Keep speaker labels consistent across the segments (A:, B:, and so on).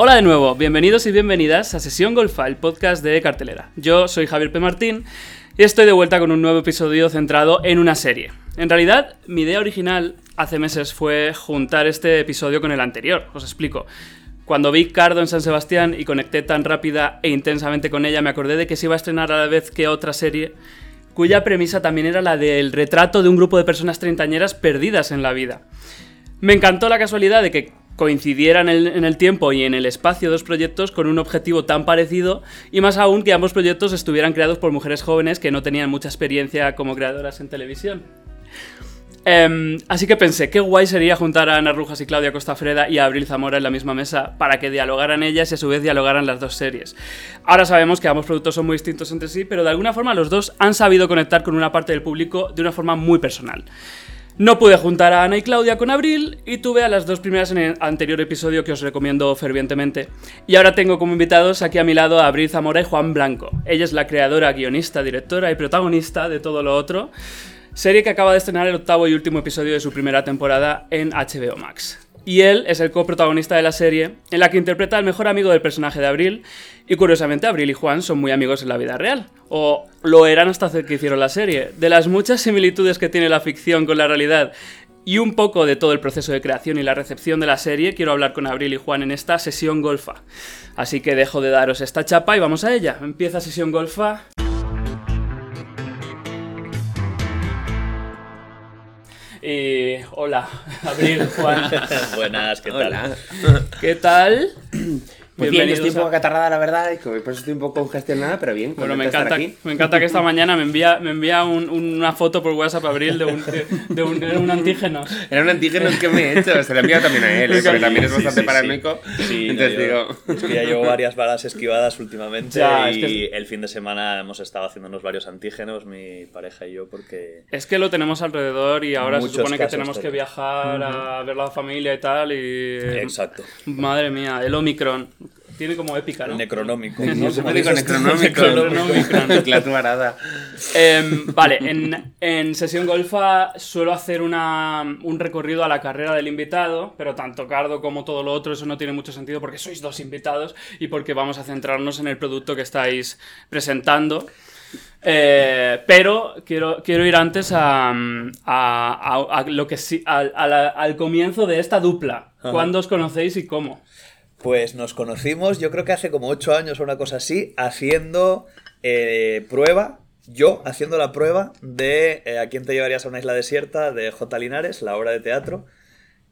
A: Hola de nuevo, bienvenidos y bienvenidas a Sesión Golfa, el podcast de Cartelera. Yo soy Javier P. Martín y estoy de vuelta con un nuevo episodio centrado en una serie. En realidad, mi idea original hace meses fue juntar este episodio con el anterior, os explico. Cuando vi Cardo en San Sebastián y conecté tan rápida e intensamente con ella, me acordé de que se iba a estrenar a la vez que otra serie cuya premisa también era la del retrato de un grupo de personas treintañeras perdidas en la vida. Me encantó la casualidad de que coincidieran en el, tiempo y en el espacio dos proyectos con un objetivo tan parecido y más aún que ambos proyectos estuvieran creados por mujeres jóvenes que no tenían mucha experiencia como creadoras en televisión. Em, así que pensé, qué guay sería juntar a Ana Rujas y Claudia Costafreda y a Abril Zamora en la misma mesa para que dialogaran ellas y a su vez dialogaran las dos series. Ahora sabemos que ambos productos son muy distintos entre sí, pero de alguna forma los dos han sabido conectar con una parte del público de una forma muy personal. No pude juntar a Ana y Claudia con Abril y tuve a las dos primeras en el anterior episodio que os recomiendo fervientemente. Y ahora tengo como invitados aquí a mi lado a Abril Zamora y Juan Blanco. Ella es la creadora, guionista, directora y protagonista de todo lo otro. Serie que acaba de estrenar el octavo y último episodio de su primera temporada en HBO Max. Y él es el coprotagonista de la serie, en la que interpreta al mejor amigo del personaje de Abril, y curiosamente Abril y Juan son muy amigos en la vida real, o lo eran hasta que hicieron la serie. De las muchas similitudes que tiene la ficción con la realidad y un poco de todo el proceso de creación y la recepción de la serie, quiero hablar con Abril y Juan en esta sesión golfa. Así que dejo de daros esta chapa y vamos a ella. Empieza sesión golfa. Y hola, Abril, Juan.
B: Buenas, ¿qué tal?
C: Hola.
A: ¿Qué tal?
C: Pues bien, estoy un poco acatarrada, la verdad, y que por eso estoy un poco congestionada, pero bien.
A: Bueno, me encanta,
C: estar aquí.
A: me encanta que esta mañana me envía, me envía un- una foto por WhatsApp Abril de un, de un, de un antígeno.
C: Era un antígeno que me he hecho, se lo he enviado también a él, ¿eh? porque también es
B: Sí,
C: bastante
B: sí,
C: paranoico.
B: Sí, no,
C: Entonces
B: yo-
C: digo,
B: es que ya llevo varias balas esquivadas últimamente
A: Ya, es
B: y
A: que
B: el fin de semana hemos estado haciéndonos varios antígenos, mi pareja y yo, porque...
A: Es que lo tenemos alrededor y ahora se supone que tenemos que viajar a ver la familia y tal y...
B: Exacto.
A: Madre mía, el Omicron. Tiene como épica, ¿no?
B: Necronómico.
C: necronómico.
A: Necronómico. Em, vale, en, en sesión golfa suelo hacer una, un recorrido a la carrera del invitado, pero tanto Cardo como todo lo otro, eso no tiene mucho sentido porque sois dos invitados y porque vamos a centrarnos en el producto que estáis presentando. Eh, pero quiero, quiero ir antes a, a- a- a lo que sí, al, a la- al comienzo de esta dupla.
B: Ajá.
A: ¿Cuándo os conocéis y cómo?
B: Pues nos conocimos, yo creo que hace como ocho años o una cosa así, haciendo eh, prueba, yo haciendo la prueba de eh, ¿A quién te llevarías a una isla desierta? de J. Linares, la obra de teatro.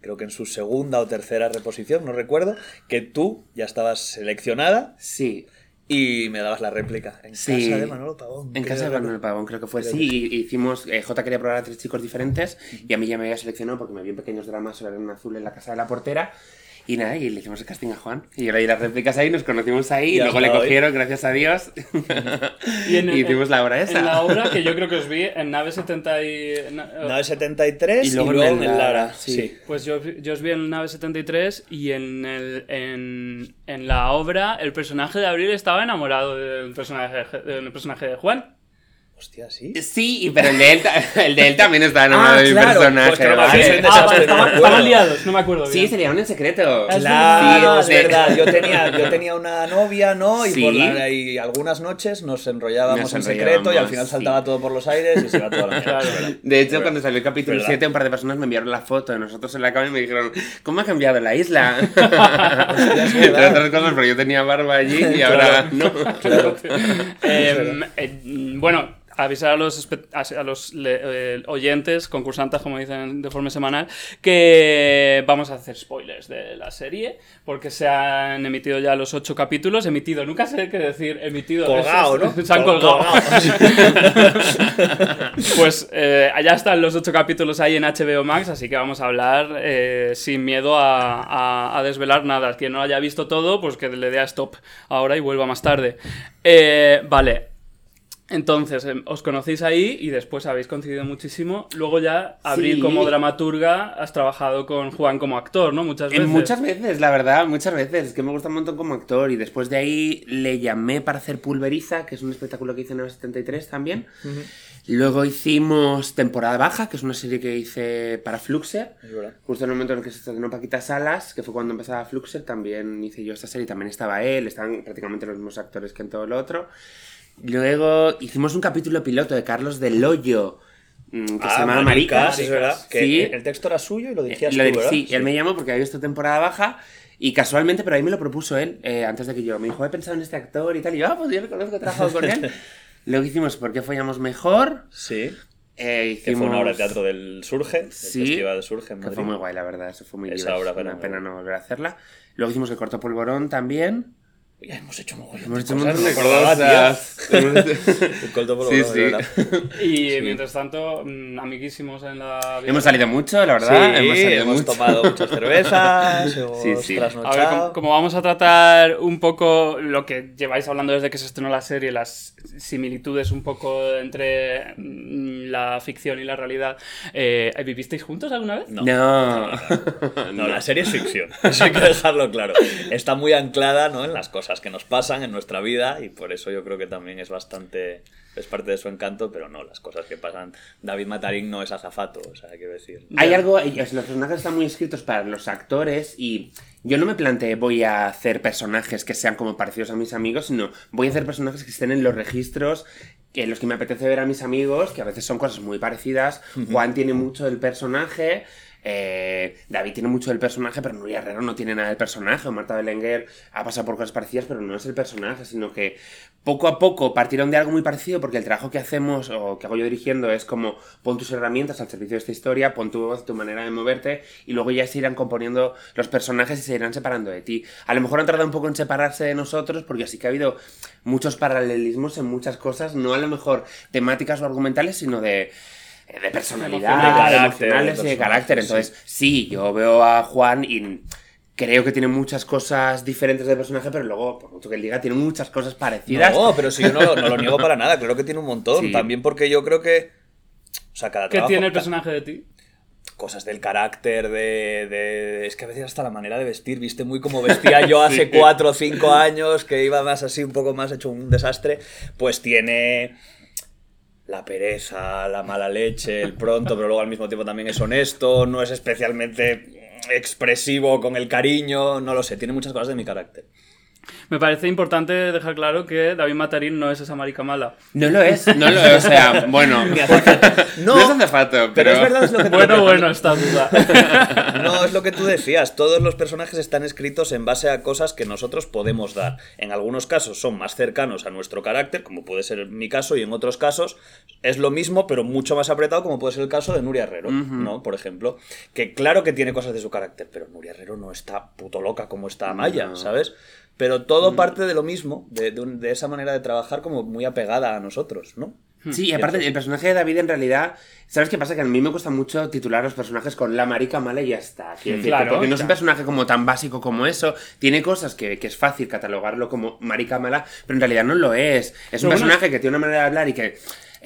B: Creo que en su segunda o tercera reposición, no recuerdo, que tú ya estabas seleccionada
C: Sí,
B: y me dabas la réplica. En
C: Sí.
B: casa de Manolo Pavón.
C: en casa de. Manuel Pavón creo que fue,
B: Creo
C: sí, hicimos, eh, J quería probar a tres chicos diferentes, y a mí ya me había seleccionado porque me vi en pequeños dramas sobre un azul en la casa de la portera, y nada, y le hicimos el casting a Juan, y yo le di las réplicas ahí, nos conocimos ahí, y,
B: Y
C: luego le
B: hoy.
C: cogieron, gracias a Dios, y,
A: en-
C: hicimos la obra esa.
A: En la obra que yo creo que os vi en Nave 70 y... na-
B: Nave 73
C: Y
B: y
C: luego
B: luego,
C: en
B: en
C: Lara,
B: Lara.
C: sí.
B: Sí.
A: Pues yo, yo os vi en Nave 73 y en, el, en, en la obra el personaje de Abril estaba enamorado del personaje, del personaje de Juan.
B: Hostia, sí.
C: Sí, pero el de él, el de él también está enamorado
B: Ah,
C: de mi
B: claro,
C: personaje.
B: pues que no me
C: ¿vale?
A: Ah, vale,
B: no me
A: estaban, liados, no me acuerdo bien.
C: Sí, sería un en secreto.
A: Es
B: Claro, es
C: Sí,
B: verdad. Yo tenía, yo tenía una novia, ¿no? Y,
C: Sí.
B: por la- y algunas noches nos enrollábamos
C: Nos
B: en
C: enrollábamos,
B: secreto y al final
C: sí.
B: saltaba todo por los aires y se iba toda la mierda.
C: De hecho, cuando salió el capítulo
B: ¿Verdad?
C: 7, un par de personas me enviaron la foto de nosotros en la cama y me dijeron, ¿cómo ha cambiado la isla? Entre otras cosas, pero yo tenía barba allí y ahora no.
B: Claro.
A: Em, eh, bueno, avisar a los, a los eh, oyentes, concursantes, como dicen de forma semanal, que vamos a hacer spoilers de la serie, porque se han emitido ya los ocho capítulos. Emitido, nunca sé qué decir, emitido.
B: Colgado, ¿no?
A: Se han
B: Col-
A: colgado.
B: colgado.
A: Pues eh, allá están los ocho capítulos ahí en HBO Max, así que vamos a hablar eh, sin miedo a, a- a desvelar nada. Quien no haya visto todo, pues que le dé a stop ahora y vuelva más tarde. Eh, vale. Entonces, em, os conocéis ahí y después habéis coincidido muchísimo. Luego ya, Abril
C: Sí.
A: como dramaturga, has trabajado con Juan como actor, ¿no? Muchas veces.
C: En muchas veces, la verdad, muchas veces. Es que me gusta un montón como actor. Y después de ahí le llamé para hacer Pulveriza, que es un espectáculo que hice en el 73 también. Luego hicimos Temporada Baja, que es una serie que hice para Fluxer. Justo en el momento en el que se estrenó Paquita Salas, que fue cuando empezaba Fluxer, también hice yo esta serie. También estaba él, estaban prácticamente los mismos actores que en todo lo otro. Luego hicimos un capítulo piloto de Carlos Del Hoyo, mm, que se llamaba Maricas.
B: es verdad. Que
C: Sí.
B: el texto era suyo y lo dirigías
C: Lo
B: tú, ¿verdad?
C: sí, él me llamó porque había visto temporada baja y casualmente, pero ahí me lo propuso él, eh, antes de que yo. Me dijo, he pensado en este actor y tal. Y yo, ah, pues yo le conozco, he trabajado con él. Luego hicimos ¿Por qué follamos mejor?
B: Sí.
C: Eh,
B: Que
C: hicimos...
B: fue una obra de teatro del Surge,
C: Sí,
B: Festival de Surge en
C: Que
B: Madrid.
C: fue muy guay, la verdad. Eso fue muy
B: Esa
C: divertido.
B: obra
C: Una pena no volver a hacerla. Luego hicimos el corto polvorón también.
B: Ya hemos hecho mogollón
C: Hemos hecho un
B: cosas,
C: montón de
B: no recordaba,
C: cosas. Sí, sí.
A: Y mientras tanto, mm, amiguísimos en la vida.
C: Hemos salido mucho, la verdad.
B: Sí,
C: hemos salido
B: hemos
C: mucho.
B: tomado muchas cervezas, hemos
C: Sí, sí.
A: A ver, como, como vamos a tratar un poco lo que lleváis hablando desde que se estrenó la serie, las similitudes un poco entre mm, la ficción y la realidad, eh, ¿vivisteis juntos alguna vez?
B: No.
C: No.
B: No, la serie es ficción, eso hay que dejarlo claro. Está muy anclada ¿no? en las cosas que nos pasan en nuestra vida y por eso yo creo que también es bastante, es parte de su encanto, pero no, las cosas que pasan. David Matarín no es azafato, o sea, quiero decir.
C: Hay algo, los personajes están muy escritos para los actores y yo no me planteé voy a hacer personajes que sean como parecidos a mis amigos, sino voy a hacer personajes que estén en los registros en los que me apetece ver a mis amigos, que a veces son cosas muy parecidas. Juan tiene mucho del personaje. Eh, David tiene mucho del personaje, pero Nuria Herrero no tiene nada del personaje. Marta Belenguer ha pasado por cosas parecidas, pero no es el personaje, sino que poco a poco partieron de algo muy parecido, porque el trabajo que hacemos o que hago yo dirigiendo es como pon tus herramientas al servicio de esta historia, pon tu voz, tu manera de moverte, y luego ya se irán componiendo los personajes y se irán separando de ti. A lo mejor han tardado un poco en separarse de nosotros, porque sí que ha habido muchos paralelismos en muchas cosas, no a lo mejor temáticas o argumentales, sino de de personalidad.
B: De carácter,
C: emocionales
B: de
C: y de carácter.
B: sí.
C: Entonces, sí, yo veo a Juan y creo que tiene muchas cosas diferentes de personaje, pero luego, por mucho que él diga, tiene muchas cosas parecidas.
B: No, pero si yo no, lo- no lo niego para nada, creo que tiene un montón.
C: Sí.
B: También porque yo creo que. O sea, cada
A: ¿Qué
B: trabajo-
A: tiene el personaje de ti?
B: Cosas del carácter, de, de- Es que a veces hasta la manera de vestir, viste muy como vestía yo hace cuatro o cinco años, que iba más así, un poco más hecho un desastre. Pues tiene. La pereza, la mala leche, el pronto, pero luego al mismo tiempo también es honesto, no es especialmente expresivo con el cariño, no lo sé, tiene muchas cosas de mi carácter.
A: Me parece importante dejar claro que David Matarín no es esa marica mala.
C: No lo es, no lo es, o sea, bueno.
B: Ni hace falta.
C: No,
B: No,
C: es azafato, pero.
B: Pero es verdad, es lo que
A: Bueno, bueno, esta duda.
B: No, es lo que tú decías. Todos los personajes están escritos en base a cosas que nosotros podemos dar. En algunos casos son más cercanos a nuestro carácter, como puede ser mi caso, y en otros casos es lo mismo, pero mucho más apretado, como puede ser el caso de Nuria Herrero, ¿no? Por ejemplo. Que claro que tiene cosas de su carácter, pero Nuria Herrero no está puto loca como está Amaya,
C: No.
B: ¿sabes? Pero todo parte de lo mismo, de, de un- de esa manera de trabajar como muy apegada a nosotros, ¿no?
C: Sí, y aparte, el personaje de David en realidad. ¿Sabes qué pasa? Que a mí me cuesta mucho titular los personajes con la marica mala y ya está. Quiero decirte,
A: Claro,
C: porque no es un personaje como tan básico como eso. Tiene cosas que, que es fácil catalogarlo como marica mala, pero en realidad no lo es. Es un
A: bueno,
C: personaje que tiene una manera de hablar y que.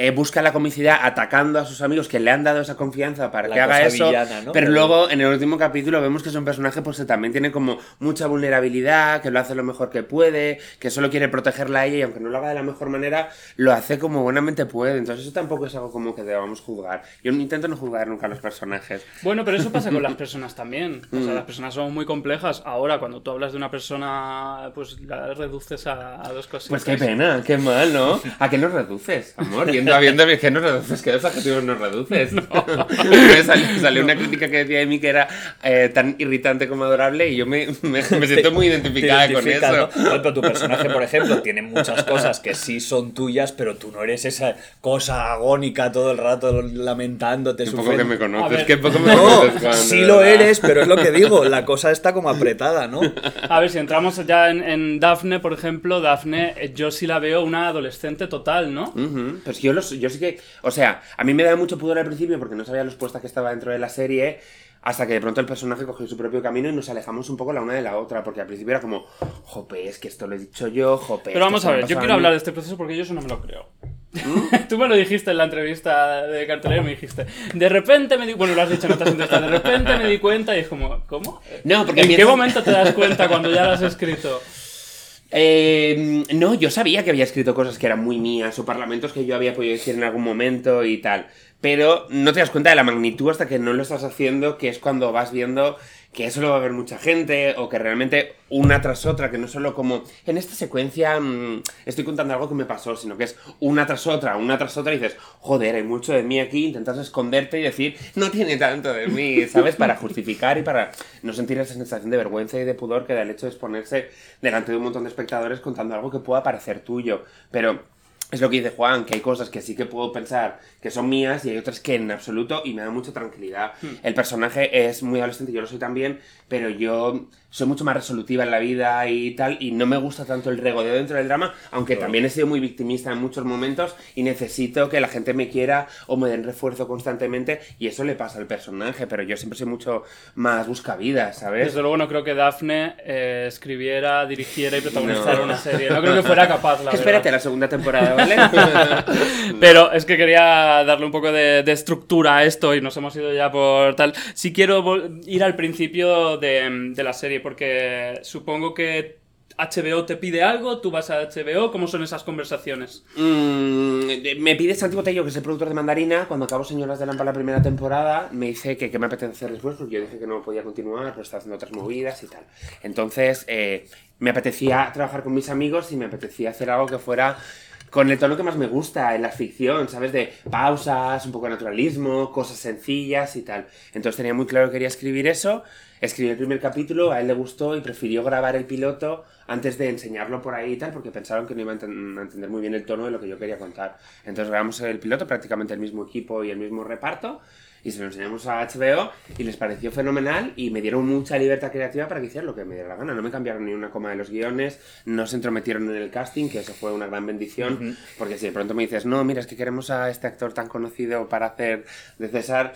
C: Eh, busca la comicidad atacando a sus amigos que le han dado esa confianza para
B: La
C: que haga eso.
B: villana, ¿no?
C: Pero luego en el último capítulo vemos que es un personaje pues que también tiene como mucha vulnerabilidad, que lo hace lo mejor que puede, que solo quiere protegerla a ella y aunque no lo haga de la mejor manera, lo hace como buenamente puede. Entonces eso tampoco es algo como que debamos juzgar. Yo intento no juzgar nunca a los personajes.
A: Bueno, pero eso pasa con las personas también. O
C: Mm.
A: sea, las personas son muy complejas. Ahora, cuando tú hablas de una persona, pues la reduces a, a dos cositas.
C: Pues qué pena, qué mal, ¿no? ¿A qué nos reduces, amor? Viendo, viendo, ¿qué nos reduces? ¿Qué adjetivos nos reduces? me salió, salió una crítica que decía de mí que era eh, tan irritante como adorable y yo me, me, me siento muy identificada con eso.
B: ¿no? Bueno, pero tu personaje, por ejemplo, tiene muchas cosas que sí son tuyas, pero tú no eres esa cosa agónica todo el rato lamentándote.
C: Qué poco que me conoces, qué poco me
B: No,
C: conoces, Juan, de
B: sí lo
C: verdad.
B: eres, pero es lo que digo, la cosa está como apretada, ¿no?
A: A ver, si entramos ya en, en Daphne, por ejemplo, Daphne, eh, yo sí la veo una adolescente total, ¿no?
C: Ujú, Pues yo, los, yo sí que. O sea, a mí me daba mucho pudor al principio porque no sabía los puestos que estaba dentro de la serie. Hasta que de pronto el personaje cogió su propio camino y nos alejamos un poco la una de la otra. Porque al principio era como, jope, es que esto lo he dicho yo, jope.
A: Pero vamos a ver, yo quiero
C: a mí".
A: hablar de este proceso porque yo eso no me lo creo. Tú me lo dijiste en la entrevista de cartelera, me dijiste, de repente me di, bueno, lo has dicho en otras entrevistas, de repente me di cuenta y es como, ¿cómo?
C: No, porque
A: ¿En qué momento te das cuenta cuando ya lo has escrito?
C: Eh, no, yo sabía que había escrito cosas que eran muy mías o parlamentos que yo había podido decir en algún momento y tal. Pero no te das cuenta de la magnitud hasta que no lo estás haciendo, que es cuando vas viendo que eso lo va a ver mucha gente o que realmente una tras otra, que no solo como en esta secuencia mmm, estoy contando algo que me pasó, sino que es una tras otra, una tras otra y dices, joder, hay mucho de mí aquí, intentas esconderte y decir, no tiene tanto de mí, ¿sabes? Para justificar y para no sentir esa sensación de vergüenza y de pudor que da el hecho de exponerse delante de un montón de espectadores contando algo que pueda parecer tuyo. Pero es lo que dice Juan, que hay cosas que sí que puedo pensar que son mías y hay otras que en absoluto y me da mucha tranquilidad. Hmm. El personaje es muy adolescente, yo lo soy también, pero yo soy mucho más resolutiva en la vida y tal, y no me gusta tanto el regodeo dentro del drama, aunque también he sido muy victimista en muchos momentos y necesito que la gente me quiera o me den refuerzo constantemente, y eso le pasa al personaje, pero yo siempre soy mucho más buscavidas, ¿sabes?
A: Desde luego no creo que Daphne eh, escribiera, dirigiera y protagonizara una serie, no creo que fuera capaz, la
C: Espérate la segunda temporada, ¿vale?
A: pero es que quería darle un poco de, de, estructura a esto y nos hemos ido ya por tal. Si quiero ir al principio de, de la serie, porque supongo que HBO te pide algo, tú vas a HBO, ¿cómo son esas conversaciones?
C: Mm, me pide Santiago Tello, que es el productor de Mandarina, cuando acabo Señoras de Lampa la primera temporada, me dice que, me apetece hacer después, porque yo dije que no podía continuar, pero estaba haciendo otras movidas y tal. Entonces, eh, me apetecía trabajar con mis amigos y me apetecía hacer algo que fuera con el tono que más me gusta en la ficción, ¿sabes? De pausas, un poco de naturalismo, cosas sencillas y tal. Entonces tenía muy claro que quería escribir eso. Escribí el primer capítulo, a él le gustó y prefirió grabar el piloto antes de enseñarlo por ahí y tal, porque pensaron que no iba a, entender muy bien el tono de lo que yo quería contar. Entonces grabamos el piloto, prácticamente el mismo equipo y el mismo reparto, y se lo enseñamos a HBO y les pareció fenomenal y me dieron mucha libertad creativa para que hicieran lo que me diera la gana. No me cambiaron ni una coma de los guiones, no se entrometieron en el casting, que eso fue una gran bendición, porque si de pronto me dices, no, mira, es que queremos a este actor tan conocido para hacer de César,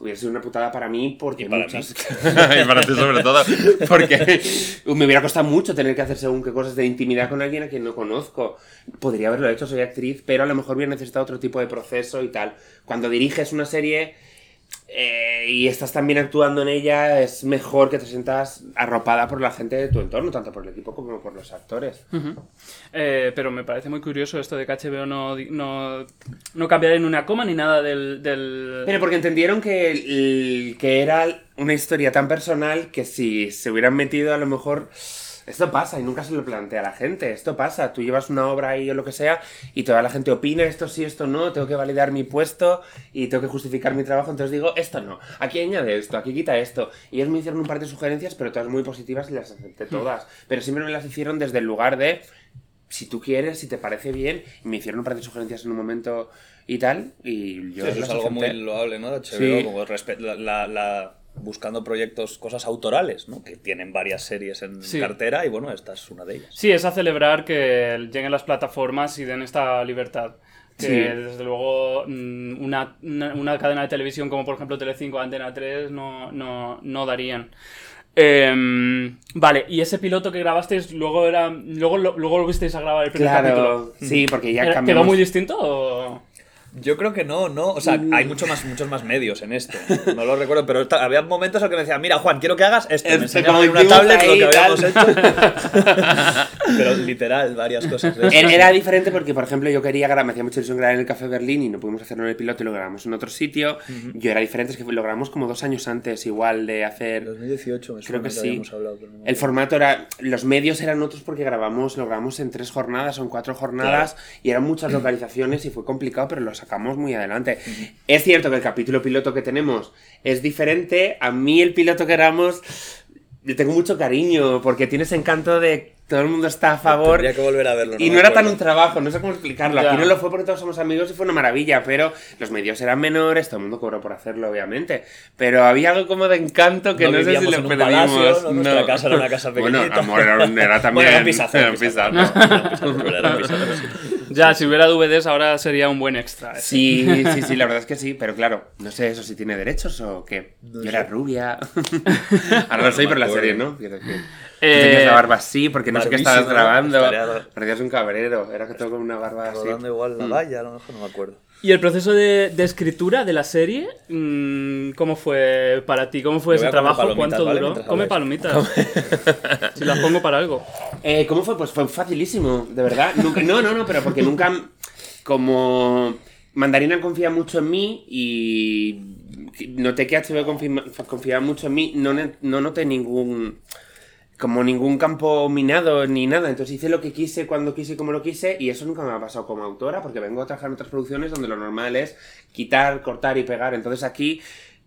C: hubiera sido una putada para mí porque
B: y para y
C: para ti sobre todo, porque me hubiera costado mucho tener que hacer según qué cosas de intimidad con alguien a quien no conozco. Podría haberlo hecho, soy actriz, pero a lo mejor hubiera necesitado otro tipo de proceso y tal. Cuando diriges una serie eh, y estás también actuando en ella, es mejor que te sientas arropada por la gente de tu entorno, tanto por el equipo como por los actores.
A: eh, pero me parece muy curioso esto de que HBO no, no, no cambiara en una coma ni nada del... del...
C: Pero porque entendieron que, que era una historia tan personal que si se hubieran metido a lo mejor esto pasa y nunca se lo plantea a la gente. Esto pasa. Tú llevas una obra ahí o lo que sea y toda la gente opina esto sí, esto no. Tengo que validar mi puesto y tengo que justificar mi trabajo. Entonces digo, esto no. Aquí añade esto, aquí quita esto. Y ellos me hicieron un par de sugerencias, pero todas muy positivas y las acepté hmm. todas. Pero siempre me las hicieron desde el lugar de si tú quieres, si te parece bien. Y me hicieron un par de sugerencias en un momento y tal. Y yo.
B: eso es algo muy loable, ¿no? HBO, como la, la buscando proyectos, cosas autorales, ¿no? Que tienen varias series en cartera y bueno, esta es una de ellas.
A: Sí, es a celebrar que lleguen las plataformas y den esta libertad. Que desde luego mm, una, una, cadena de televisión como por ejemplo Telecinco, Antena 3 no, no, no darían. Em, vale, y ese piloto que grabasteis luego era luego lo, luego lo visteis a grabar el primer
C: claro,
A: capítulo.
C: Sí, porque ya cambiamos.
A: ¿Quedó muy distinto o...?
B: Yo creo que no, no. O sea, hay mucho más, muchos más medios en esto. No lo recuerdo, pero había momentos en que me decían, mira, Juan, quiero que hagas esto. Me enseñaba en una tablet lo que habíamos hecho. pero literal, varias cosas.
C: Era diferente porque, por ejemplo, yo quería grabar, me hacía mucha ilusión grabar en el Café Berlín y no pudimos hacerlo en el piloto y lo grabamos en otro sitio. Yo era diferente, es que lo grabamos como dos años antes, igual de hacer.
B: 2018, me
C: creo que, sí. El formato era. Los medios eran otros porque grabamos, lo grabamos en tres jornadas o en cuatro jornadas y eran muchas localizaciones y fue complicado, pero lo sacamos muy adelante. Es cierto que el capítulo piloto que tenemos es diferente. A mí el piloto que éramos le tengo mucho cariño porque tiene ese encanto de todo el mundo está a favor.
B: Tendría que volver a verlo.
C: y no era tan un trabajo, no sé cómo explicarlo. Aquí no lo fue porque todos somos amigos y fue una maravilla, pero los medios eran menores, todo el mundo cobró por hacerlo, obviamente. Pero había algo como de encanto que no, sé si lo
B: pedimos. no, Nuestra casa era una casa pequeñita.
C: Bueno, amor, era, era también.
B: era un pisazo.
A: Ya, si hubiera DVDs ahora sería un buen extra.
C: ¿eh? Sí, sí, sí, la verdad es que sí, pero claro, no sé eso si tiene derechos o qué. Yo era rubia. ahora no soy por la serie, ¿no? Eh, tenías la barba así porque no sé qué estabas grabando. Parecías un cabrero. Era que todo con una barba así.
B: igual la mm. valla, a lo mejor no me acuerdo.
A: ¿Y el proceso de, de escritura de la serie? mm, ¿Cómo fue para ti? ¿Cómo fue ese trabajo? ¿Cuánto
B: ¿vale?
A: duró? Come palomitas. si las pongo para algo.
C: Eh, ¿Cómo fue? Pues fue facilísimo, de verdad. Nunca- no, no, no, pero porque nunca. Como. Mandarina confía mucho en mí y. Noté que HBO confirma- confiaba mucho en mí. No, no noté ningún. Como ningún campo minado ni nada. Entonces hice lo que quise, cuando quise como lo quise. Y eso nunca me ha pasado como autora, porque vengo a trabajar en otras producciones donde lo normal es quitar, cortar y pegar. Entonces aquí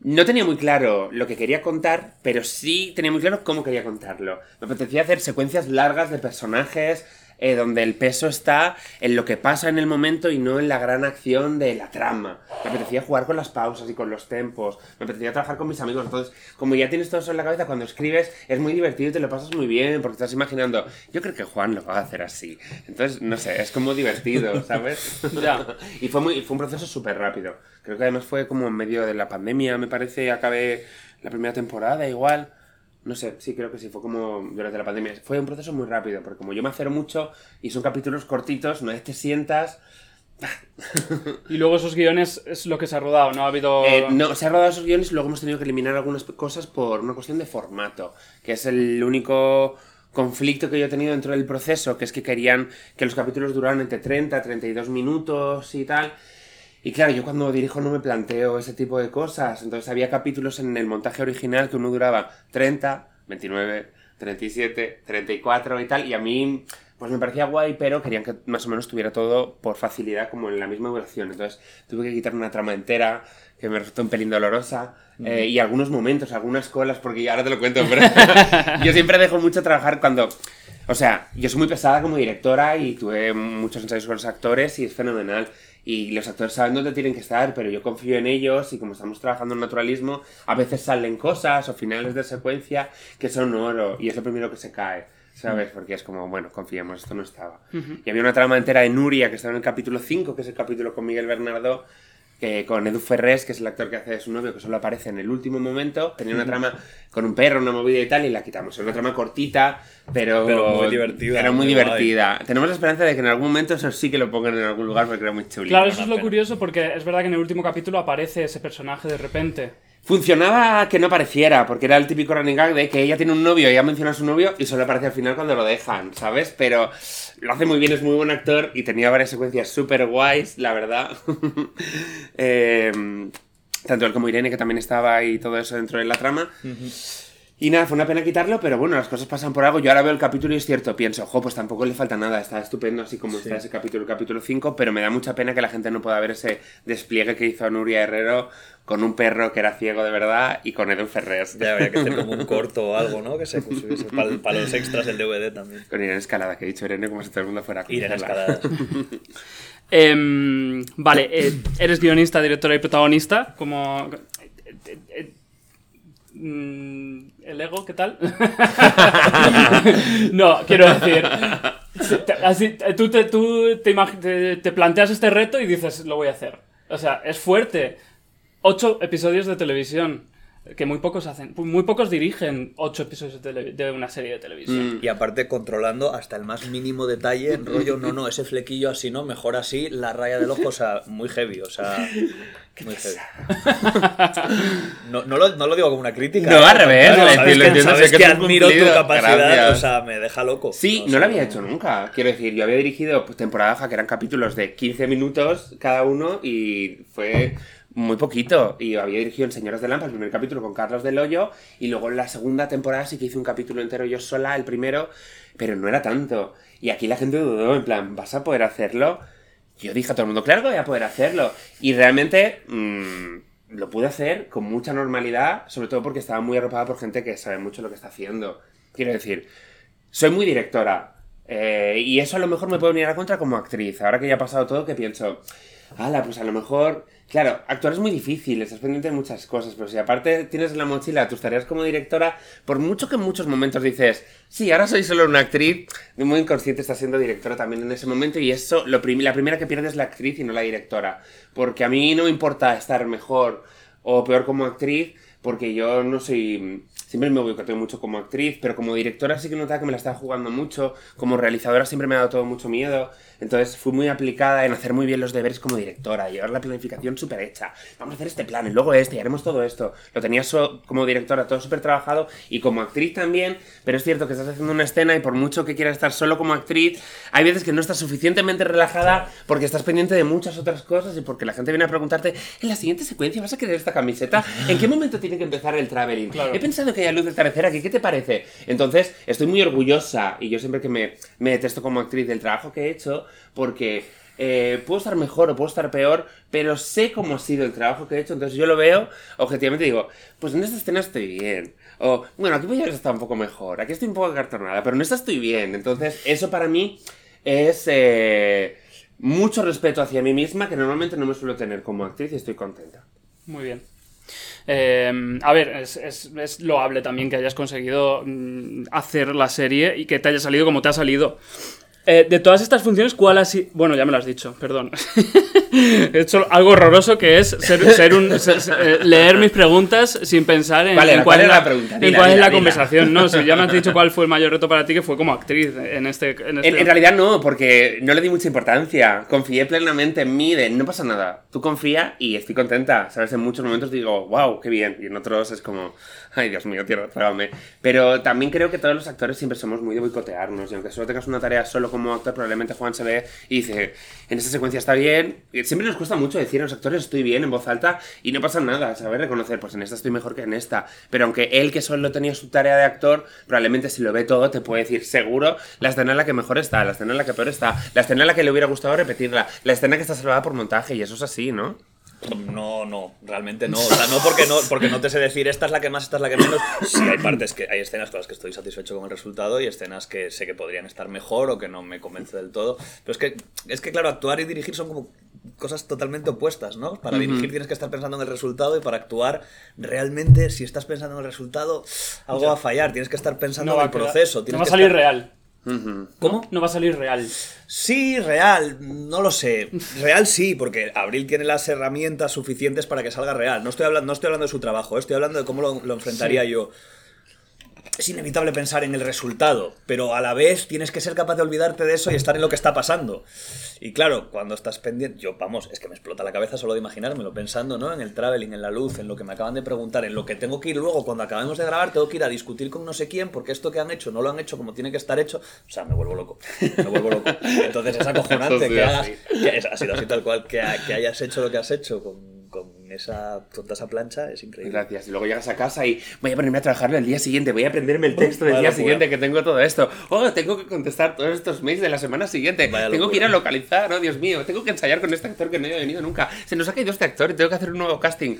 C: no tenía muy claro lo que quería contar, pero sí tenía muy claro cómo quería contarlo. Me apetecía hacer secuencias largas de personajes eh, donde el peso está en lo que pasa en el momento y no en la gran acción de la trama. Me apetecía jugar con las pausas y con los tempos. Me apetecía trabajar con mis amigos. Entonces, como ya tienes todo eso en la cabeza, cuando escribes es muy divertido y te lo pasas muy bien porque estás imaginando, yo creo que Juan lo va a hacer así. Entonces, no sé, es como divertido, ¿sabes?
A: Ya.
C: y fue, muy, fue un proceso súper rápido. Creo que además fue como en medio de la pandemia, me parece, acabé la primera temporada igual. No sé, sí, creo que sí, fue como durante la pandemia. Fue un proceso muy rápido, porque como yo me acero mucho y son capítulos cortitos, una vez te sientas...
A: Y luego esos guiones es lo que se ha rodado, ¿no? Ha habido...
C: Eh, no, se han rodado esos guiones y luego hemos tenido que eliminar algunas cosas por una cuestión de formato, que es el único conflicto que yo he tenido dentro del proceso, que es que querían que los capítulos duraran entre 30 a 32 minutos y tal. Y claro, yo cuando dirijo no me planteo ese tipo de cosas. Entonces había capítulos en el montaje original que uno duraba 30, 29, 37, 34 y tal. Y a mí, pues me parecía guay, pero querían que más o menos tuviera todo por facilidad como en la misma duración. Entonces tuve que quitar una trama entera que me resultó un pelín dolorosa. eh, y algunos momentos, algunas colas, porque ahora te lo cuento, pero yo siempre dejo mucho trabajar cuando... O sea, yo soy muy pesada como directora y tuve muchos ensayos con los actores y es fenomenal. Y los actores saben dónde tienen que estar, pero yo confío en ellos y como estamos trabajando en naturalismo, a veces salen cosas o finales de secuencia que son oro y es lo primero que se cae. ¿Sabes? Porque es como, bueno, confiemos, esto no estaba. Y había una trama entera de Nuria que estaba en el capítulo 5, que es el capítulo con Miguel Bernardo, que con Edu Ferrés, que es el actor que hace de su novio, que solo aparece en el último momento, tenía una trama con un perro, una movida y tal, y la quitamos. Es una trama cortita, pero,
B: Pero muy divertida,
C: Pero muy, divertida. Tenemos la esperanza de que en algún momento eso sí que lo pongan en algún lugar porque era muy chulito.
A: Claro, eso es lo curioso porque es verdad que en el último capítulo aparece ese personaje de repente.
C: Funcionaba que no pareciera, porque era el típico running gag de que ella tiene un novio, ella menciona a su novio y solo aparece al final cuando lo dejan, ¿sabes? Pero lo hace muy bien, es muy buen actor y tenía varias secuencias súper guays, la verdad. Eh, tanto él como Irene, que también estaba y todo eso dentro de la trama. Y nada, fue una pena quitarlo, pero bueno, las cosas pasan por algo. Yo ahora veo el capítulo y es cierto, pienso, jo, pues tampoco le falta nada, está estupendo así como está ese capítulo, el capítulo 5, pero me da mucha pena que la gente no pueda ver ese despliegue que hizo Nuria Herrero con un perro que era ciego de verdad y con Edu Ferrés.
B: Ya habría que hacer como un corto o algo, ¿no? Que se subiese para, los extras del DVD también.
C: Con Irene Escalada, que he dicho Irene como si todo el mundo fuera a
B: Irene. Escalada.
A: Em, vale, eh, eres guionista, directora y protagonista, como... eh, eh, mm, ¿El ego qué tal? no, quiero decir... así, tú, te, tú te- te planteas este reto y dices, lo voy a hacer. O sea, es fuerte. Ocho episodios de televisión. Que muy pocos hacen. Muy pocos dirigen ocho episodios de, de una serie de televisión.
B: Y aparte controlando hasta el más mínimo detalle, en rollo, no, no, ese flequillo así, no, mejor así, la raya del ojo, o sea, muy heavy, o sea, muy heavy. No, no, lo, no lo digo como una crítica.
C: No,
B: ¿eh?
C: al revés,
B: Claro,
C: lo
B: sabes que,
C: entiendo,
B: sabes
C: sé que
B: que
C: es un
B: admiro tu capacidad,
C: gracias.
B: o sea, me deja loco.
C: Sí, no
B: sea,
C: lo había hecho nunca. Quiero decir, yo había dirigido pues, temporada baja, que eran capítulos de 15 minutos cada uno, y fue muy poquito. Y había dirigido en Señoras de Lampa el primer capítulo con Carlos del Hoyo, y luego en la segunda temporada sí que hice un capítulo entero yo sola, el primero, pero no era tanto. Y aquí la gente dudó, en plan, ¿vas a poder hacerlo? Yo dije a todo el mundo, claro que voy a poder hacerlo. Y realmente mm, lo pude hacer con mucha normalidad, sobre todo porque estaba muy arropada por gente que sabe mucho lo que está haciendo. Quiero decir, soy muy directora. eh, y eso a lo mejor me puede venir a contra como actriz. Ahora que ya ha pasado todo, que pienso, ala, pues a lo mejor. Claro, actuar es muy difícil, estás pendiente de muchas cosas, pero si aparte tienes en la mochila tus tareas como directora, por mucho que en muchos momentos dices, sí, ahora soy solo una actriz, de muy inconsciente estás siendo directora también en ese momento, y eso, lo prim- la primera que pierdes es la actriz y no la directora. Porque a mí no me importa estar mejor o peor como actriz, porque yo no soy. Siempre me boicoteo mucho como actriz, pero como directora sí que notaba que me la estaba jugando mucho. Como realizadora siempre me ha dado todo mucho miedo. Entonces fui muy aplicada en hacer muy bien los deberes como directora, llevar la planificación súper hecha. Vamos a hacer este plan y luego este y haremos todo esto. Lo tenía so- como directora todo súper trabajado y como actriz también, pero es cierto que estás haciendo una escena y por mucho que quieras estar solo como actriz, hay veces que no estás suficientemente relajada porque estás pendiente de muchas otras cosas y porque la gente viene a preguntarte, en la siguiente secuencia vas a querer esta camiseta, ¿en qué momento tiene que empezar el traveling?
A: Claro.
C: He pensado que haya luz de atardecer aquí, ¿qué te parece? Entonces, estoy muy orgullosa y yo siempre que me, me detesto como actriz del trabajo que he hecho porque eh, puedo estar mejor o puedo estar peor, pero sé cómo ha sido el trabajo que he hecho, entonces yo lo veo objetivamente digo, pues en esta escena estoy bien. O, bueno, aquí voy a estar un poco mejor, aquí estoy un poco acartonada, pero en esta estoy bien. Entonces, eso para mí es eh, mucho respeto hacia mí misma que normalmente no me suelo tener como actriz y estoy contenta.
A: Muy bien. Eh, a ver, es, es- es loable también que hayas conseguido mm, hacer la serie y que te haya salido como te ha salido. Eh, de todas estas funciones, ¿cuál ha sido...? Bueno, ya me lo has dicho, perdón. He hecho algo horroroso que es ser, ser un, ser- ser- eh, leer mis preguntas sin pensar en,
C: Vale,
A: en
C: ¿cuál
A: es
C: era la pregunta?
A: en
C: Dila,
A: cuál es la
C: dila.
A: conversación. No, si ya me has dicho cuál fue el mayor reto para ti, que fue como actriz en este... En, este-
C: En, en realidad no, porque no le di mucha importancia. Confié plenamente en mí de no pasa nada. Tú confía y estoy contenta. Sabes, en muchos momentos digo, wow, qué bien. Y en otros es como, ay Dios mío, tierra, trágame. Pero también creo que todos los actores siempre somos muy de boicotearnos. Y aunque solo tengas una tarea solo como actor, probablemente Juan se ve y dice, en esta secuencia está bien. Siempre nos cuesta mucho decir a los actores estoy bien en voz alta y no pasa nada, ¿sabes? Reconocer, pues en esta estoy mejor que en esta. Pero aunque él que solo tenía su tarea de actor, probablemente si lo ve todo te puede decir seguro la escena en la que mejor está, la escena en la que peor está, la escena en la que le hubiera gustado repetirla, la escena que está salvada por montaje y eso es así, ¿no?
B: No, no, realmente no. O sea, no porque no, porque no te sé decir esta es la que más, esta es la que menos. Sí, hay partes que hay escenas con las que estoy satisfecho con el resultado y escenas que sé que podrían estar mejor o que no me convence del todo. Pero es que, es que claro, actuar y dirigir son como cosas totalmente opuestas, ¿no? Para dirigir tienes que estar pensando en el resultado y para actuar realmente, si estás pensando en el resultado, algo va a fallar. Tienes que estar pensando
A: no
B: en el proceso.
A: No
B: tienes
A: va a
B: que
A: salir
B: estar-
A: real.
B: ¿Cómo?
A: No va a salir real.
B: Sí, real, no lo sé. Real sí, porque Abril tiene las herramientas suficientes para que salga real. No estoy hablando, no estoy hablando de su trabajo, estoy hablando de cómo lo, lo enfrentaría yo. Es inevitable pensar en el resultado, pero a la vez tienes que ser capaz de olvidarte de eso y estar en lo que está pasando. Y claro, cuando estás pendiente, yo vamos, es que me explota la cabeza solo de imaginármelo, pensando ¿no? en el traveling, en la luz, en lo que me acaban de preguntar, en lo que tengo que ir luego, cuando acabemos de grabar, tengo que ir a discutir con no sé quién, porque esto que han hecho no lo han hecho como tiene que estar hecho. O sea, me vuelvo loco. Me vuelvo loco. Entonces es acojonante que hagas, que ha sido así tal cual, que, ha- que hayas hecho lo que has hecho con, con esa, con toda esa plancha, es increíble.
C: Gracias. Y luego llegas a casa y voy a ponerme a trabajarlo el día siguiente, voy a aprenderme el texto del día
B: locura.
C: siguiente que tengo todo esto. Oh, tengo que contestar todos estos mails de la semana siguiente.
B: Vaya
C: tengo que ir
B: locura.
C: a localizar, oh Dios mío, tengo que ensayar con este actor que no haya venido nunca. Se nos ha caído este actor y tengo que hacer un nuevo casting.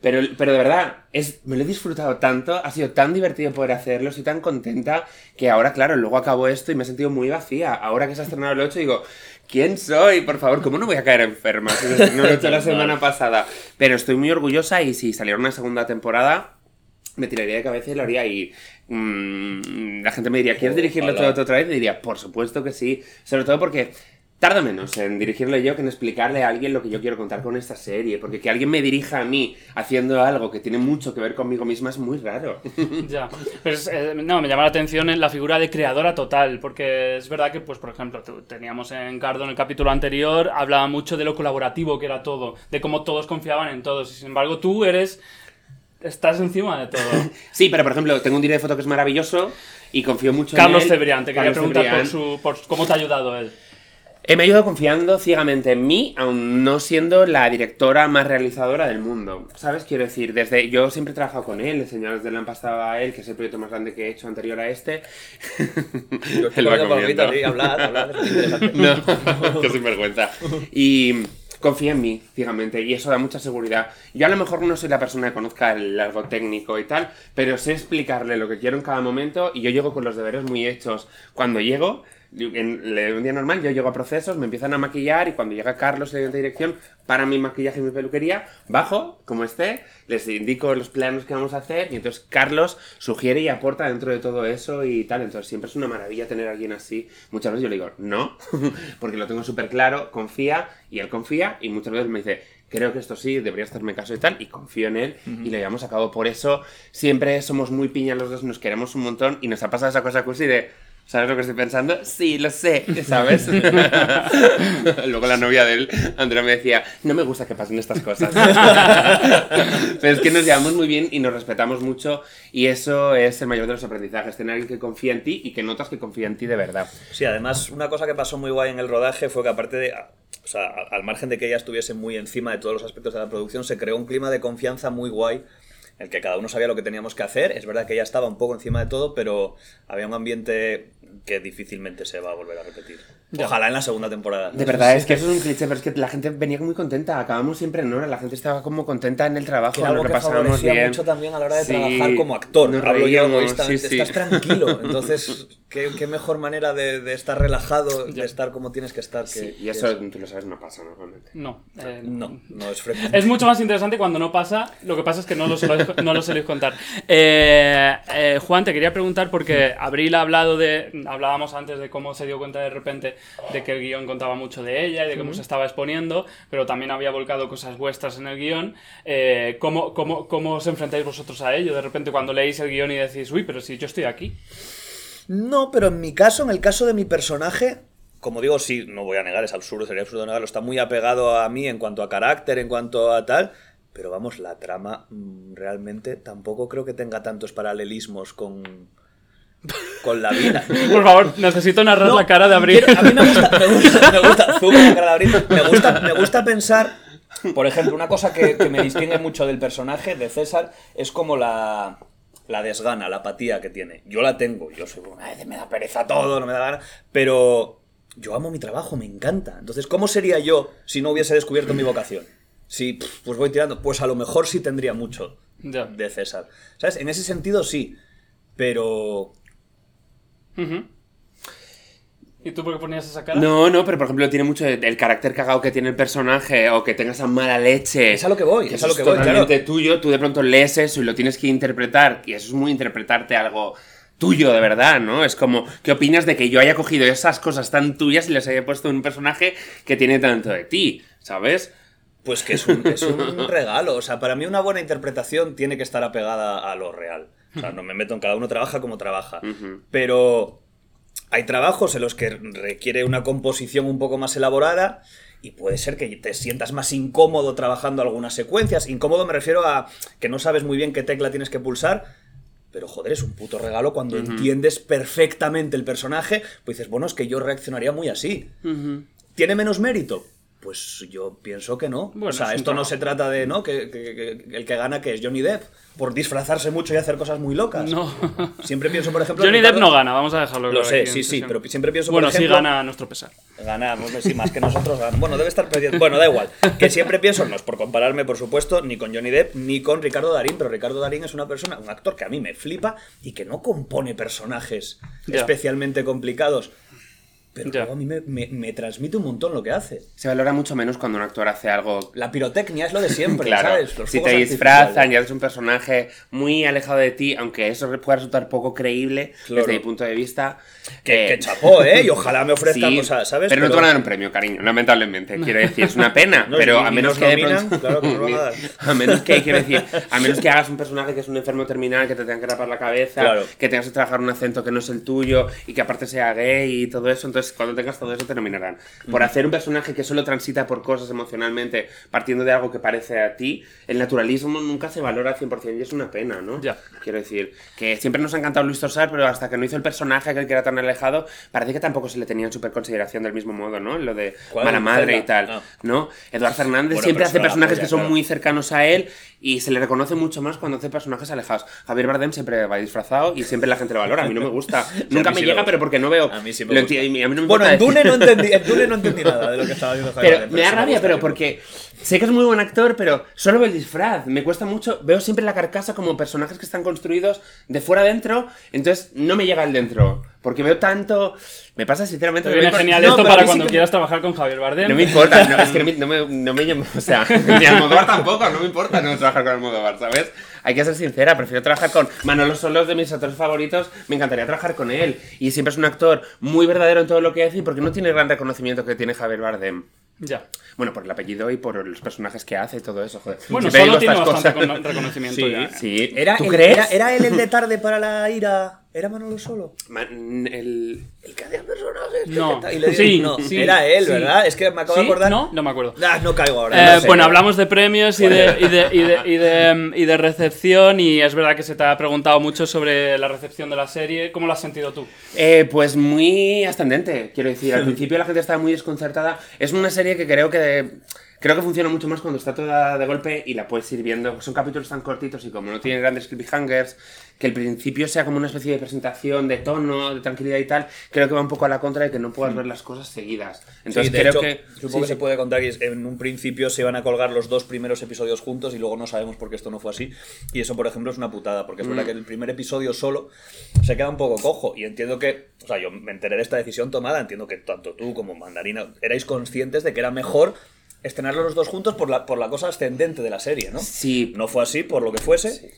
C: Pero, pero de verdad, es, me lo he disfrutado tanto, ha sido tan divertido poder hacerlo, estoy tan contenta que ahora, claro, luego acabo esto y me he sentido muy vacía. Ahora que se ha estrenado el 8 digo, ¿quién soy? Por favor, ¿cómo no voy a caer enferma? Se estrenó el 8 la semana pasada. Pero estoy muy orgullosa y si saliera una segunda temporada, me tiraría de cabeza y lo haría y mm, la gente me diría, ¿quieres dirigirlo todo otra vez? Y diría, por supuesto que sí, sobre todo porque tarda menos en dirigirlo yo que en explicarle a alguien lo que yo quiero contar con esta serie, porque que alguien me dirija a mí haciendo algo que tiene mucho que ver conmigo misma es muy raro.
A: Ya. Pero es, eh, no, me llama la atención en la figura de creadora total, porque es verdad que, pues, por ejemplo, teníamos en Cardo en el capítulo anterior, hablaba mucho de lo colaborativo que era todo, de cómo todos confiaban en todos, y sin embargo tú eres... Estás encima de todo.
C: sí, pero por ejemplo, tengo un director de foto que es maravilloso y confío mucho en
A: Carlos
C: él.
A: Cebrián, te quería
C: Carlos
A: preguntar por, su, por cómo te ha ayudado él.
C: Me ha ayudado confiando ciegamente en mí, aun no siendo la directora más realizadora del mundo. ¿Sabes? Quiero decir, desde yo siempre he trabajado con él, Señores del Lampastado a él, que es el proyecto más grande que he hecho anterior a este.
B: Yo
C: Él va comiendo.
B: sí, hablad, hablad, es interesante.
C: No, qué sinvergüenza. Y confía en mí, ciegamente, y eso da mucha seguridad. Yo a lo mejor no soy la persona que conozca el largo técnico y tal, pero sé explicarle lo que quiero en cada momento y yo llego con los deberes muy hechos. Cuando llego, en en un día normal, yo llego a procesos, me empiezan a maquillar y cuando llega Carlos de dirección para mi maquillaje y mi peluquería, bajo, como esté, les indico los planos que vamos a hacer y entonces Carlos sugiere y aporta dentro de todo eso y tal. Entonces siempre es una maravilla tener a alguien así. Muchas veces yo le digo, no, porque lo tengo súper claro, confía y él confía y muchas veces me dice, creo que esto sí, debería hacerme caso y tal, y confío en él y lo llevamos a cabo. Por eso siempre somos muy piña los dos, nos queremos un montón y nos ha pasado esa cosa cursi de ¿Sabes lo que estoy pensando? Sí, lo sé, ¿sabes? Luego la novia de él, Andrea, me decía, no me gusta que pasen estas cosas. Pero es que nos llevamos muy bien y nos respetamos mucho y eso es el mayor de los aprendizajes, tener alguien que confía en ti y que notas que confía en ti de verdad.
B: Sí, además una cosa que pasó muy guay en el rodaje fue que aparte de, o sea, al margen de que ella estuviese muy encima de todos los aspectos de la producción, se creó un clima de confianza muy guay en el que cada uno sabía lo que teníamos que hacer. Es verdad que ella estaba un poco encima de todo, pero había un ambiente que difícilmente se va a volver a repetir. Ojalá en la segunda temporada.
C: De verdad, es que eso es un cliché, pero es que la gente venía muy contenta. Acabamos siempre en hora, la gente estaba como contenta en el trabajo,
B: Que algo
C: lo
B: que
C: pasábamos bien.
B: mucho también a la hora de
C: Sí,
B: trabajar como actor.
C: nos
B: Hablo yo egoístamente.
C: sí, sí.
B: Estás tranquilo. Entonces, ¿qué, qué mejor manera de, de estar relajado, de estar como tienes que estar. Que,
C: Sí, y
B: que
C: eso tú lo sabes, no pasa normalmente.
A: No. eh,
B: No, no es frecuente.
A: Es mucho más interesante cuando no pasa, lo que pasa es que no lo soléis, no lo soléis contar. Eh, eh, Juan, te quería preguntar porque Abril ha hablado de, hablábamos antes de cómo se dio cuenta de repente de que el guion contaba mucho de ella y de cómo se estaba exponiendo, pero también había volcado cosas vuestras en el guion. Eh, ¿cómo, cómo, ¿Cómo os enfrentáis vosotros a ello? De repente cuando leéis el guion y decís, uy, pero si yo estoy aquí.
B: No, pero en mi caso, en el caso de mi personaje, como digo, sí, no voy a negar, es absurdo, sería absurdo negarlo, está muy apegado a mí en cuanto a carácter, en cuanto a tal, pero vamos, la trama mm, realmente tampoco creo que tenga tantos paralelismos con, con la vida.
A: Por favor, necesito narrar
B: No,
A: la cara de Abril.
B: quiero- a mí me gusta, me gusta, me gusta, la cara de Abril. Me gusta, me gusta pensar, por ejemplo, una cosa que, que me distingue mucho del personaje de César es como la, la desgana, la apatía que tiene. Yo la tengo, yo soy, "Ay, me da pereza todo, no me da gana, pero yo amo mi trabajo, me encanta. Entonces, ¿cómo sería yo si no hubiese descubierto mi vocación? Si, pues voy tirando, pues a lo mejor sí tendría mucho de César. ¿Sabes? En ese sentido sí, pero.
A: ¿Y tú por qué ponías esa cara?
C: No, no, pero por ejemplo tiene mucho el carácter cagado que tiene el personaje o que tenga esa mala leche.
B: Es a lo que voy, es a lo que voy,
C: totalmente
B: claro.
C: tuyo, tú de pronto lees eso y lo tienes que interpretar y eso es muy interpretarte algo tuyo de verdad, ¿no? Es como, ¿qué opinas de que yo haya cogido esas cosas tan tuyas y les haya puesto en un personaje que tiene tanto de ti, ¿sabes?
B: Pues que es un, es un regalo. O sea, para mí una buena interpretación tiene que estar apegada a lo real. O sea, no me meto en cada uno trabaja como trabaja. Pero hay trabajos en los que requiere una composición un poco más elaborada y puede ser que te sientas más incómodo trabajando algunas secuencias. Incómodo me refiero a que no sabes muy bien qué tecla tienes que pulsar. Pero joder, es un puto regalo cuando entiendes perfectamente el personaje. Pues dices, bueno, es que yo reaccionaría muy así. ¿Tiene menos mérito? Pues yo pienso que no.
A: Bueno,
B: o sea,
A: es
B: esto no se trata de, ¿no? Que, que- que- el que gana, que es Johnny Depp, por disfrazarse mucho y hacer cosas muy locas.
A: No.
B: Siempre pienso, por ejemplo...
A: Johnny Depp no gana, vamos a dejarlo
B: Lo sé, sí, sí, pero siempre pienso,
A: Bueno,
B: por ejemplo...
A: sí gana a nuestro pesar.
B: Ganamos, sí, más que nosotros. Bueno, debe estar perdiendo. Bueno, da igual. Que siempre pienso, no es por compararme, por supuesto, ni con Johnny Depp, ni con Ricardo Darín, pero Ricardo Darín es una persona, un actor que a mí me flipa y que no compone personajes especialmente complicados. Pero
A: Ya.
B: a mí me, me- me transmite un montón lo que hace.
C: Se valora mucho menos cuando un actor hace algo
B: La pirotecnia es lo de siempre,
C: Claro,
B: ¿sabes? Los
C: si te disfrazan y haces un personaje muy alejado de ti, aunque eso pueda resultar poco creíble
B: Claro.
C: desde mi punto de vista.
B: Que,
C: eh,
B: que chapó, ¿eh? Y ojalá me ofrezcan
C: sí,
B: cosas, ¿sabes?
C: Pero, no te van a dar un premio, cariño, lamentablemente. Quiero decir, es una pena,
B: No,
C: pero a menos
B: nos
C: que de
B: nominan,
C: pronto-
B: claro que a dar.
C: a menos que, quiero decir, a menos que hagas un personaje que es un enfermo terminal, que te tengan que rapar la cabeza,
B: Claro.
C: que tengas que trabajar un acento que no es el tuyo y que aparte sea gay y todo eso, entonces cuando tengas todo eso te nominarán. Por hacer un personaje que solo transita por cosas emocionalmente, partiendo de algo que parece a ti, el naturalismo nunca se valora al 100% y es una pena, ¿no?
A: Ya.
C: Quiero decir, que siempre nos ha encantado Luis Tosar, pero hasta que no hizo el personaje aquel que era tan alejado, parece que tampoco se le tenía en súper consideración del mismo modo, ¿no? Lo de mala madre y tal,
B: Ah.
C: ¿no? Eduard Fernández
B: Bueno,
C: siempre hace personajes
B: polla,
C: que son
B: claro.
C: muy cercanos a él y se le reconoce mucho más cuando hace personajes alejados. Javier Bardem siempre va disfrazado y siempre la gente lo valora. A mí no me gusta. Nunca me
B: sí
C: llega, pero porque no veo.
B: A mí sí me
C: lo
B: gusta.
C: Mí no me
B: Bueno, en Dune, no entendí, en Dune no entendí nada de lo que estaba diciendo Javier
C: pero me da
B: sí
C: rabia, pero
B: que-
C: porque sé que es muy buen actor, pero solo veo el disfraz. Me cuesta mucho. Veo siempre la carcasa como personajes que están construidos de fuera adentro, entonces no me llega el dentro. Porque veo tanto. Me pasa sinceramente.
A: Te
C: no me
A: viene
C: importa-
A: genial
C: No,
A: esto
C: a
A: para
C: sí
A: cuando
C: que-
A: quieras trabajar con Javier Bardem.
C: No me importa, no, es que no me, no me, no me llamo, o sea, ni Almodóvar tampoco, no me importa no trabajar con Almodóvar, ¿sabes? Hay que ser sincera, prefiero trabajar con Manolo Solos de mis actores favoritos, me encantaría trabajar con él. Y siempre es un actor muy verdadero en todo lo que hace y porque no tiene el gran reconocimiento que tiene Javier Bardem.
A: Ya.
C: Bueno, por el apellido y por los personajes que hace y todo eso, joder.
A: Bueno,
C: Siempre
A: solo tiene bastante
C: cosas.
A: reconocimiento
C: Sí,
A: ya.
C: sí.
B: Era,
C: ¿Tú
B: el-
C: crees?
B: Era, era él el de tarde para la ira. ¿Era Manolo solo?
C: Man- el, el que hacía personajes.
A: No.
B: Y le digo,
A: Sí,
B: no,
A: sí,
B: era él,
A: sí.
B: ¿verdad? Es que me acabo
A: ¿Sí?
B: de acordar.
A: ¿No? No me acuerdo.
B: Ah, no caigo ahora.
A: Eh,
B: no sé.
A: bueno, hablamos de premios y de, y, de, y, de, y, de, y de recepción y es verdad que se te ha preguntado mucho sobre la recepción de la serie. ¿Cómo lo has sentido tú?
C: Eh, pues muy ascendente, quiero decir. Al principio la gente estaba muy desconcertada. Es una serie que creo que creo que funciona mucho más cuando está toda de golpe y la puedes ir viendo. Son capítulos tan cortitos y como no tienen grandes cliffhangers, que el principio sea como una especie de presentación de tono, de tranquilidad y tal, creo que va un poco a la contra de que no puedas ver las cosas seguidas. Entonces
B: Sí,
C: creo
B: hecho,
C: que
B: Supongo
C: sí,
B: que
C: sí.
B: se puede contar que en un principio se iban a colgar los dos primeros episodios juntos y luego no sabemos por qué esto no fue así. Y eso, por ejemplo, es una putada, porque es
C: Mm.
B: verdad que el primer episodio solo se queda un poco cojo. Y entiendo que, o sea, yo me enteré de esta decisión tomada, entiendo que tanto tú como Mandarina erais conscientes de que era mejor estrenarlos los dos juntos por la, por la cosa ascendente de la serie, ¿no?
C: Sí.
B: No fue así, por lo que fuese,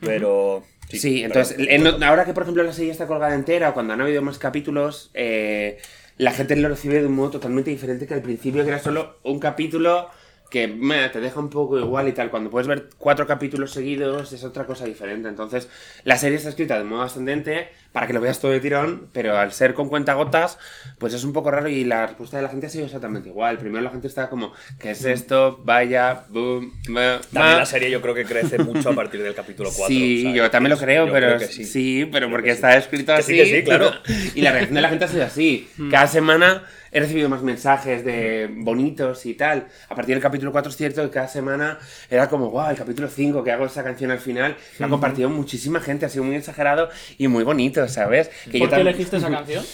B: pero...
C: Sí, entonces, en- ahora que por ejemplo la serie está colgada entera o cuando han habido más capítulos, eh, la gente lo recibe de un modo totalmente diferente que al principio, que era solo un capítulo que meh, te deja un poco igual y tal. Cuando puedes ver cuatro capítulos seguidos es otra cosa diferente. Entonces, la serie está escrita de modo ascendente para que lo veas todo de tirón, pero al ser con cuentagotas, pues es un poco raro y la respuesta de la gente ha sido exactamente igual. Primero la gente estaba como, ¿qué es esto? Vaya, boom, ma,
B: También
C: ma".
B: la serie yo creo que crece mucho a partir del capítulo 4.
C: Sí, yo también lo creo,
B: yo
C: pero
B: que
C: sí. pero
B: Creo
C: porque
B: sí.
C: está escrito
B: Que
C: así.
B: sí, que sí, claro.
C: y la reacción de la gente ha sido así. Cada semana he recibido más mensajes de bonitos y tal. A partir del capítulo 4 es cierto que cada semana era como, wow, el capítulo 5 que hago esa canción al final. La ha compartido muchísima gente, ha sido muy exagerado y muy bonito, ¿sabes? Que
A: ¿Por qué
C: tam-
A: elegiste esa canción?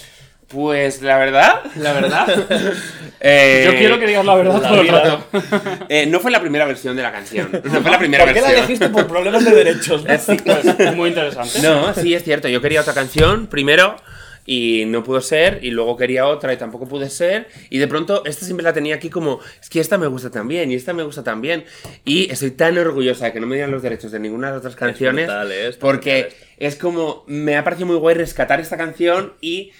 C: Pues la verdad,
A: La verdad.
C: eh,
A: Yo quiero que digas la verdad
B: la
A: todo el rato.
C: eh, no fue la primera versión de la canción. No fue la primera
B: ¿Por qué la
C: versión.
B: elegiste por problemas de derechos? no?
A: Pues, muy interesante.
C: No, sí, es cierto. Yo quería otra canción primero y no pudo ser. Y luego quería otra y tampoco pude ser. Y de pronto, esta siempre la tenía aquí como, es que esta me gusta también y esta me gusta también. Y estoy tan orgullosa de que no me dieran los derechos de ninguna de las otras canciones.
B: brutal, ¿eh?
C: Porque
B: brutal
C: es como, me ha parecido muy guay rescatar esta canción y...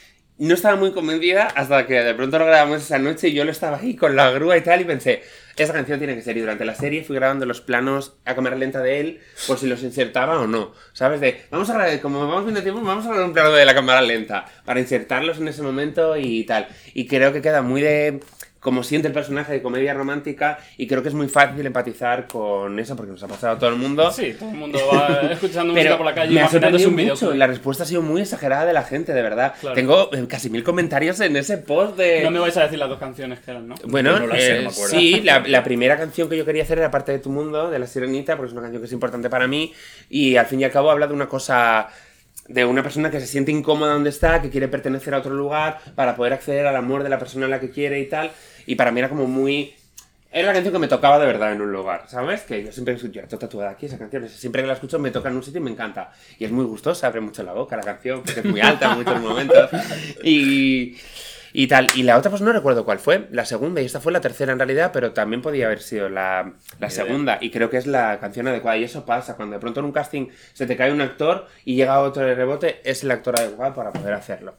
C: No estaba muy convencida hasta que de pronto lo grabamos esa noche y yo lo estaba ahí con la grúa y tal y pensé, esa canción tiene que ser. Y durante la serie fui grabando los planos a cámara lenta de él por si los insertaba o no. ¿Sabes? De, vamos a grabar, como vamos viendo tiempo, vamos a grabar un plano de la cámara lenta para insertarlos en ese momento y tal. Y creo que queda muy de como siente el personaje de comedia romántica y creo que es muy fácil empatizar con eso porque nos ha pasado a todo el mundo.
A: Sí, todo el mundo va escuchando música por la calle
C: me ha sorprendido
A: un vídeo.
C: mucho. La respuesta ha sido muy exagerada de la gente, de verdad.
A: Claro.
C: Tengo eh, casi mil comentarios en ese post de...
A: No me vais a decir las dos canciones que eran, ¿no?
C: Bueno,
B: No las sé,
C: eh,
B: no
C: sí, la, la primera canción que yo quería hacer era Parte de tu mundo, de La Sirenita, porque es una canción que es importante para mí. Y al fin y al cabo habla de una cosa, de una persona que se siente incómoda donde está, que quiere pertenecer a otro lugar para poder acceder al amor de la persona a la que quiere y tal. Y para mí era como muy... Era la canción que me tocaba de verdad en un lugar, ¿sabes? Que yo siempre escucho, yo estoy tatuada aquí esa canción, siempre que la escucho me toca en un sitio y me encanta. Y es muy gustosa, abre mucho la boca la canción, porque es muy alta en muchos momentos. Y, y tal. Y la otra, pues no recuerdo cuál fue, la segunda, y esta fue la tercera en realidad, pero también podía haber sido la, la segunda. Y creo que es la canción adecuada. Y eso pasa, cuando de pronto en un casting se te cae un actor y llega otro de rebote, es el actor adecuado para poder hacerlo.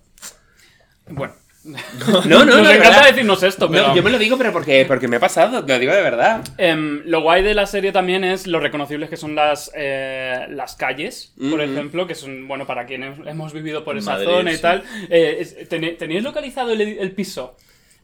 A: Bueno.
C: No, no,
A: Nos
C: no, de
A: encanta
C: verdad.
A: decirnos esto, pero...
C: No, yo me lo digo, pero porque, porque me ha pasado, te lo digo de verdad.
A: Em, lo guay de la serie también es lo reconocibles que son las, eh, las calles, por
C: Ujú.
A: ejemplo, que son, bueno, para quienes hemos vivido por esa
B: Madrid,
A: zona y
B: sí.
A: tal. Eh, es- ¿Tenéis localizado el, el piso?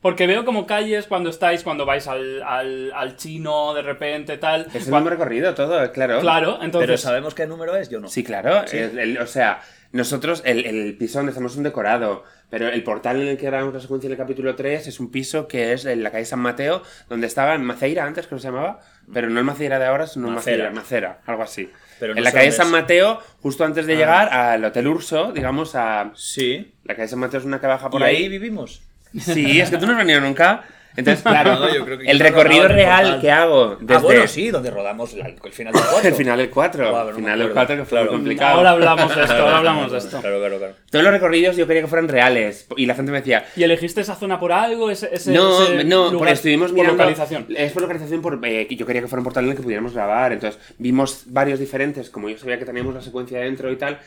A: Porque veo como calles cuando estáis, cuando vais al, al, al chino de repente, tal.
C: Es el mismo recorrido todo, claro.
A: Claro,
B: Pero
A: entonces...
B: ¿sabemos qué número es? Yo no.
C: Sí, claro. el- el- o sea, nosotros, el, el piso donde estamos es un decorado, pero el portal en el que grabamos la secuencia del capítulo 3 es un piso que es en la calle San Mateo, donde estaba en Maceira antes, que se llamaba, pero no el Maceira de ahora, sino
B: Macera.
C: Macera, algo así.
B: Pero no
C: en la calle San. Mateo, justo antes de
B: Ah.
C: llegar al Hotel Urso, digamos, a...
B: Sí.
C: La calle San Mateo es una que baja por
B: ¿Por ahí
C: ahí.
B: vivimos?
C: Sí, es que tú no has venido nunca. Entonces, claro,
B: No, yo creo que
C: el recorrido real
B: portal.
C: que hago desde
B: Ah, bueno, sí, donde rodamos la- el final del 4.
C: el final del 4,
B: Guau, no
C: el final del
B: acuerdo.
C: 4 que fue
B: Claro.
C: muy complicado.
A: Ahora hablamos de esto, ahora hablamos de esto.
B: Claro, claro, claro.
C: Todos los recorridos yo quería que fueran reales. Y la gente me decía,
A: ¿Y elegiste esa zona por algo? Ese, ese-
C: no,
A: ese
C: no,
A: lugar
C: porque estuvimos
A: por
C: mirando.
A: localización.
C: Es por localización, por, eh, yo quería que fuera un portal en el que pudiéramos grabar. Entonces vimos varios diferentes, como yo sabía que teníamos la secuencia dentro y tal.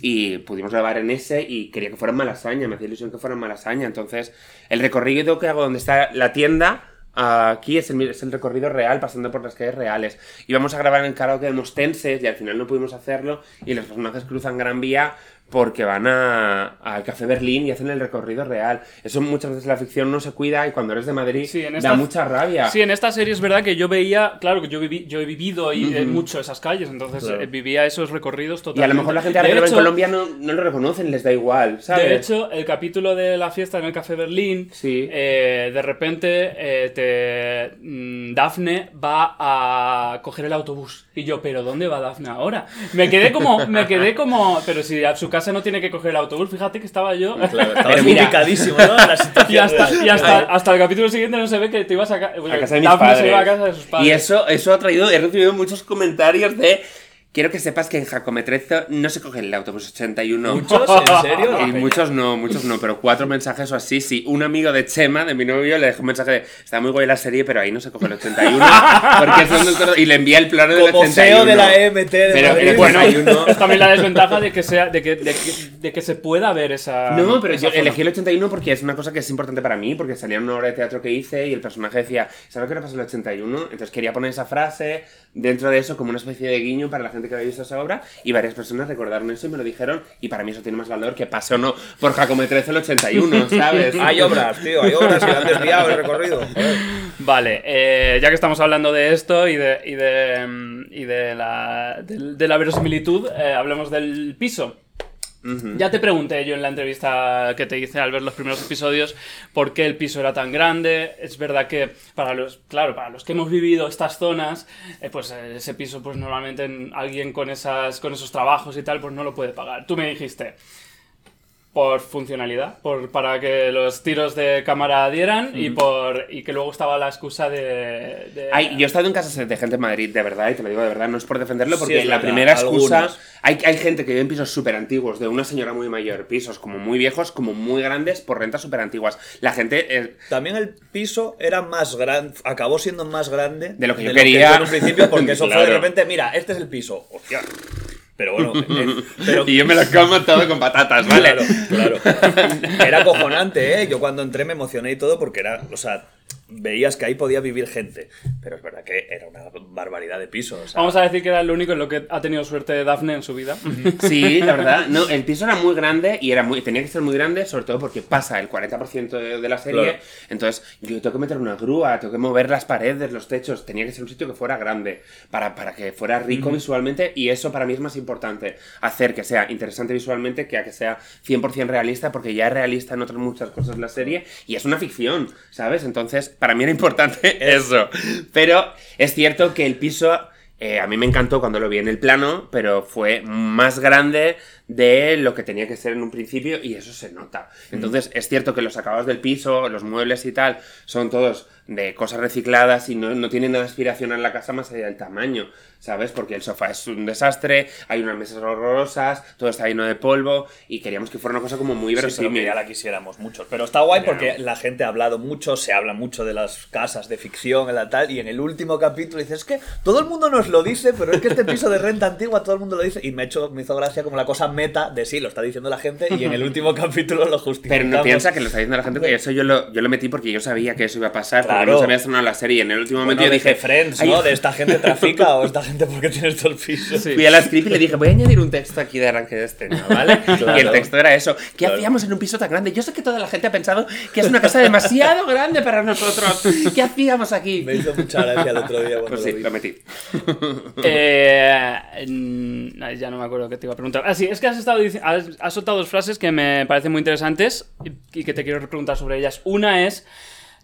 C: Y pudimos grabar en ese y quería que fuera en Malasaña, me hacía ilusión que fuera en Malasaña. Entonces, el recorrido que hago donde está la tienda, aquí es el, es el recorrido real, pasando por las calles reales. Íbamos a grabar en el karaoke de Mostenses y al final no pudimos hacerlo. Y los personajes cruzan Gran Vía porque van a- al Café Berlín y hacen el recorrido real. Eso muchas veces la ficción no se cuida y cuando eres de Madrid
A: Sí, en
C: da mucha rabia.
A: Sí, en esta serie es verdad que yo veía, claro que yo, viví, yo he vivido y, eh, mucho esas calles, entonces
B: Claro.
A: eh, vivía esos recorridos
C: y
A: totalmente.
C: a lo mejor la gente ve en Colombia no, no lo reconocen, les da igual, ¿sabes?
A: De hecho, el capítulo de la fiesta en el Café Berlín,
C: Sí.
A: eh, de repente eh, te, mm, Dafne va a coger el autobús. Y yo, ¿pero dónde va Dafne ahora? Me quedé como, me quedé como, pero si a su casa no tiene que coger el autobús, fíjate que estaba yo.
B: Claro, ubicadísimo, ¿no? En la situación
A: Y hasta,
B: de-
A: y hasta, hasta el capítulo siguiente no se ve que te ibas a, ca-
C: a casa de mis padres.
A: se iba a casa de sus padres.
C: Y eso, eso ha traído, he recibido muchos comentarios de. Quiero que sepas que en Jacometrezo no se coge el autobús 81.
B: ¿Muchos? ¿En serio?
C: Y muchos no, muchos no, pero cuatro mensajes o así, sí. Un amigo de Chema, de mi novio, le dejó un mensaje de está muy guay la serie, pero ahí no se coge el 81. porque del todo- Y le envía el plano del
B: Como
C: 81.
B: CEO de la EMT de
C: Pero
B: Madrid.
C: el
A: Bueno,
C: 81
A: es también la desventaja de que, sea, de que, de que, de que se pueda ver esa.
C: No, pero
A: esa
C: yo
A: zona.
C: elegí el 81 porque es una cosa que es importante para mí, porque salía una obra de teatro que hice y el personaje decía, ¿sabes qué le pasa el 81? Entonces quería poner esa frase dentro de eso como una especie de guiño para la gente que había visto esa obra y varias personas recordaron eso y me lo dijeron y para mí eso tiene más valor que pase o no por Jacome 13 el 81, ¿sabes?
B: Hay obras, tío, hay obras le han desviado el recorrido.
A: Vale, eh, ya que estamos hablando de esto y de, y de, y de, la, de, de la verosimilitud, eh, hablemos del piso. Ya te pregunté yo en la entrevista que te hice al ver los primeros episodios por qué el piso era tan grande. Es verdad que para los, claro, para los que hemos vivido estas zonas, eh, pues eh, ese piso, pues normalmente en- alguien con esas, con esos trabajos y tal, pues no lo puede pagar. Tú me dijiste por funcionalidad, por para que los tiros de cámara dieran y por y que luego estaba la excusa de, de-
C: Ay, yo he estado en casas de gente en Madrid, de verdad, y te lo digo de verdad, no es por defenderlo,
B: Sí,
C: porque
B: es
C: la
B: verdad,
C: primera excusa. Hay, hay gente que vive en pisos súper antiguos, de una señora muy mayor, pisos como muy viejos, como muy grandes, por rentas súper antiguas. La gente. eh,
B: También el piso era más grande, acabó siendo más grande
C: De lo que yo quería.
B: en un principio, porque eso fue de
C: Claro.
B: repente, mira, este es el piso. Hostia. Pero bueno, eh, pero,
C: y yo me lo como todo con patatas, ¿vale?
B: Claro, claro. Era acojonante, ¿eh? Yo cuando entré me emocioné y todo porque era, o sea, veías que ahí podía vivir gente. Pero es verdad que era una barbaridad de piso. o sea,
A: Vamos a decir que era lo único en lo que ha tenido suerte Daphne en su vida.
C: Sí, la verdad. No, el piso era muy grande y era muy, tenía que ser muy grande, sobre todo porque pasa el 40% de, de la serie.
B: Claro.
C: Entonces, yo tengo que meter una grúa, tengo que mover las paredes, los techos. Tenía que ser un sitio que fuera grande para, para que fuera rico visualmente. Y eso para mí es más importante. Hacer que sea interesante visualmente que a que sea 100% realista, porque ya es realista en otras muchas cosas la serie y es una ficción, ¿sabes? Entonces, para mí era importante eso. Pero es cierto que el piso. Eh, a mí me encantó cuando lo vi en el plano, pero fue más grande de lo que tenía que ser en un principio y eso se nota. Entonces es cierto que los acabados del piso, los muebles y tal, son todos de cosas recicladas y no, no tienen nada aspiracional en la casa más allá del tamaño, ¿sabes? Porque el sofá es un desastre, hay unas mesas horrorosas, todo está lleno de polvo y queríamos que fuera una cosa como muy
B: Sí, pero que
C: verosímil.
B: ya la quisiéramos mucho. Pero está guay
C: Claro.
B: porque la gente ha hablado mucho, se habla mucho de las casas de ficción, la tal, y en el último capítulo dices, es que todo el mundo nos lo dice, pero es que este piso de renta antigua todo el mundo lo dice, y me, hecho, me hizo gracia como la cosa meta de sí, lo está diciendo la gente, y en el último capítulo lo justificamos.
C: Pero no piensa que lo está diciendo la gente, porque eso yo lo, yo lo metí porque yo sabía que eso iba a pasar, porque
B: Claro.
C: no se había estrenado la serie y en el último
B: Bueno,
C: momento yo dije,
B: Friends,
C: "Ay,
B: ¿no? De esta gente trafica o esta gente porque tienes todo el piso.
A: Sí.
C: Fui a la script y le dije, voy a añadir un texto aquí de arranque de escena, ¿vale? Y el texto era eso. ¿Qué
B: Claro.
C: hacíamos en un piso tan grande? Yo sé que toda la gente ha pensado que es una casa demasiado grande para nosotros. ¿Qué hacíamos aquí?
B: Me hizo mucha gracia el otro día cuando
C: Pues
B: lo
C: sí,
B: vi.
C: lo metí.
A: Eh, mm, ya no me acuerdo qué te iba a preguntar. Ah, sí, es que has, estado has, has soltado dos frases que me parecen muy interesantes y, que te quiero preguntar sobre ellas. Una es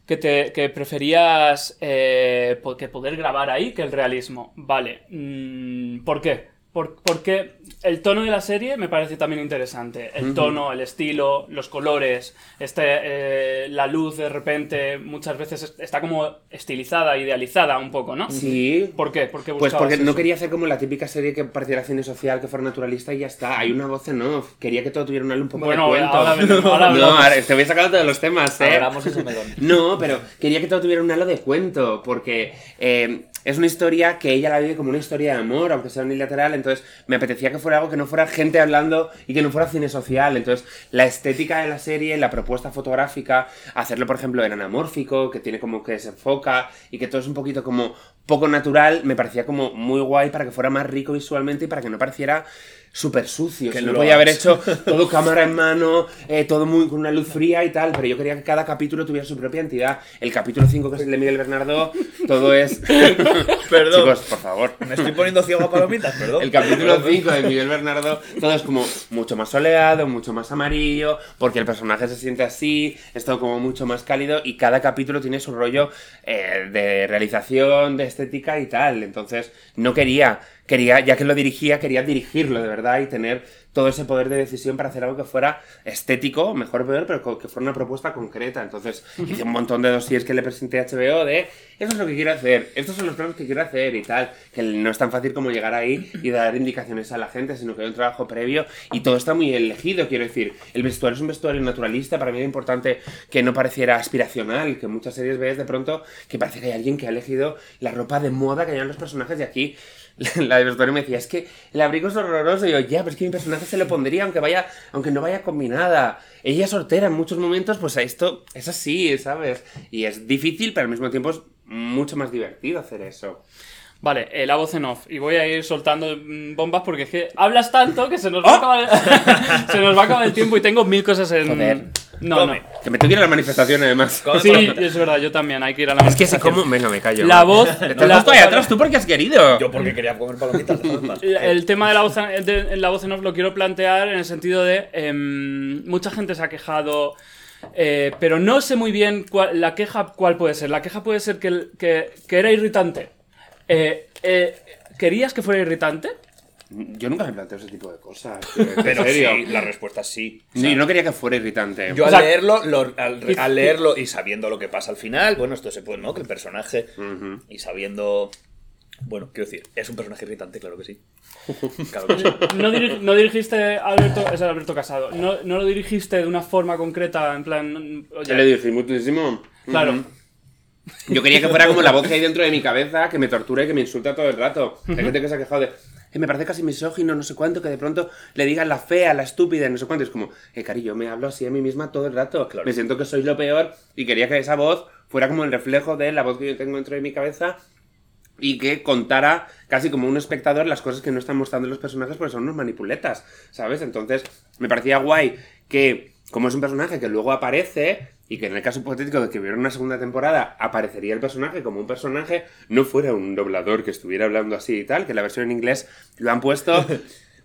A: que, te, preferías eh, que poder grabar ahí que el realismo. Vale. mm, ¿Por qué? Por- porque el tono de la serie me parece también interesante. El tono, el estilo, los colores, este, eh, la luz de repente muchas veces es- está como estilizada, idealizada un poco, ¿no?
C: Sí.
A: ¿Por qué? ¿Por qué
C: Pues porque no
A: eso?
C: quería hacer como la típica serie que pareciera cine social, que fuera naturalista y ya está. Hay una voz en off. Quería que todo tuviera un halo un poco
A: Bueno,
C: de cuento.
A: ahora hablamos, ahora
C: no, ahora te voy a sacar todos los temas, ¿eh?
B: Ese melón.
C: No, pero quería que todo tuviera un halo de cuento, porque eh, es una historia que ella la vive como una historia de amor, aunque sea unilateral, entonces me apetecía que fuera algo que no fuera gente hablando y que no fuera cine social, entonces la estética de la serie, la propuesta fotográfica, hacerlo por ejemplo en anamórfico, que tiene como que se enfoca y que todo es un poquito como poco natural, me parecía como muy guay para que fuera más rico visualmente y para que no pareciera súper sucio.
B: Que
C: no
B: lo
C: podía haber hecho todo cámara en mano, eh, todo muy con una luz fría y tal, pero yo quería que cada capítulo tuviera su propia entidad. El capítulo 5, que es el de Miguel Bernardo, todo es...
B: Perdón.
C: Chicos, por favor.
B: Me estoy poniendo ciego a palomitas, perdón.
C: El capítulo 5 de Miguel Bernardo, todo es como mucho más soleado, mucho más amarillo, porque el personaje se siente así, es todo como mucho más cálido y cada capítulo tiene su rollo eh, de realización, de estética y tal. Entonces, no quería, quería, ya que lo dirigía, quería dirigirlo de verdad y tener todo ese poder de decisión para hacer algo que fuera estético, mejor o peor, pero que fuera una propuesta concreta. Entonces, hice un montón de dossiers que le presenté a HBO de esto es lo que quiero hacer, estos son los planos que quiero hacer y tal. Que no es tan fácil como llegar ahí y dar indicaciones a la gente, sino que hay un trabajo previo y todo está muy elegido. Quiero decir, el vestuario es un vestuario naturalista. Para mí era importante que no pareciera aspiracional, que en muchas series ves de pronto que parece que hay alguien que ha elegido la ropa de moda que llevan los personajes de aquí. La de vestuario me decía, es que el abrigo es horroroso. Y yo, ya, pero es que mi personaje se lo pondría aunque vaya, aunque no vaya combinada. Ella soltera en muchos momentos, pues a esto es así, ¿sabes? Y es difícil, pero al mismo tiempo es mucho más divertido hacer eso.
A: Vale, eh, la voz en off. Y voy a ir soltando mm, bombas porque es que hablas tanto que se nos va, a, acabar, se nos va a acabar el tiempo y tengo mil cosas en.
C: Joder.
A: No,
B: Come.
A: no.
C: Que me tengo que ir a la manifestación además.
B: Come
A: Sí, es verdad, yo también. Hay que ir a la
C: Es que si
A: manifestación.
C: como... Venga, me callo.
A: La voz.
C: Te has
A: la-
C: puesto ahí atrás tú porque has querido.
B: Yo porque quería comer palomitas.
A: El tema de la voz, en- de la voz en off lo quiero plantear en el sentido de. em, mucha gente se ha quejado. eh, pero no sé muy bien cuál- la queja cuál puede ser. La queja puede ser que, que era irritante. Eh, eh, ¿Querías que fuera irritante?
C: Yo nunca me planteo ese tipo de cosas.
B: Pero
C: serio.
B: sí, la respuesta es sí. O
C: Sí,
B: sea,
C: no quería que fuera irritante.
B: Yo
A: O
B: al
A: sea,
B: leerlo, lo- al,
A: y-
B: al leerlo y sabiendo lo que pasa al final, bueno, esto se puede, ¿no? Que el personaje,
C: Ujú.
B: y sabiendo... Bueno, quiero decir, es un personaje irritante, claro que sí. Claro que sí.
A: No, diri- no dirigiste a Alberto, es Alberto Casado. No, no lo dirigiste de una forma concreta, en plan. oye,
C: le dije muchísimo.
A: Claro.
C: Ujú. Yo quería que fuera como la voz que hay dentro de mi cabeza, que me tortura y que me insulta todo el rato. Hay gente que se ha quejado de, "Eh, me parece casi misógino, no sé cuánto, que de pronto le digan la fea, la estúpida, no sé cuánto. Es como, eh, cariño, me hablo así a mí misma todo el rato.
B: Claro.
C: Me siento que soy lo peor y quería que esa voz fuera como el reflejo de la voz que yo tengo dentro de mi cabeza y que contara casi como un espectador las cosas que no están mostrando los personajes porque son unos manipuletas, ¿sabes? Entonces me parecía guay que, como es un personaje que luego aparece y que en el caso hipotético de que hubiera una segunda temporada aparecería el personaje como un personaje, no fuera un doblador que estuviera hablando así y tal, que la versión en inglés lo han puesto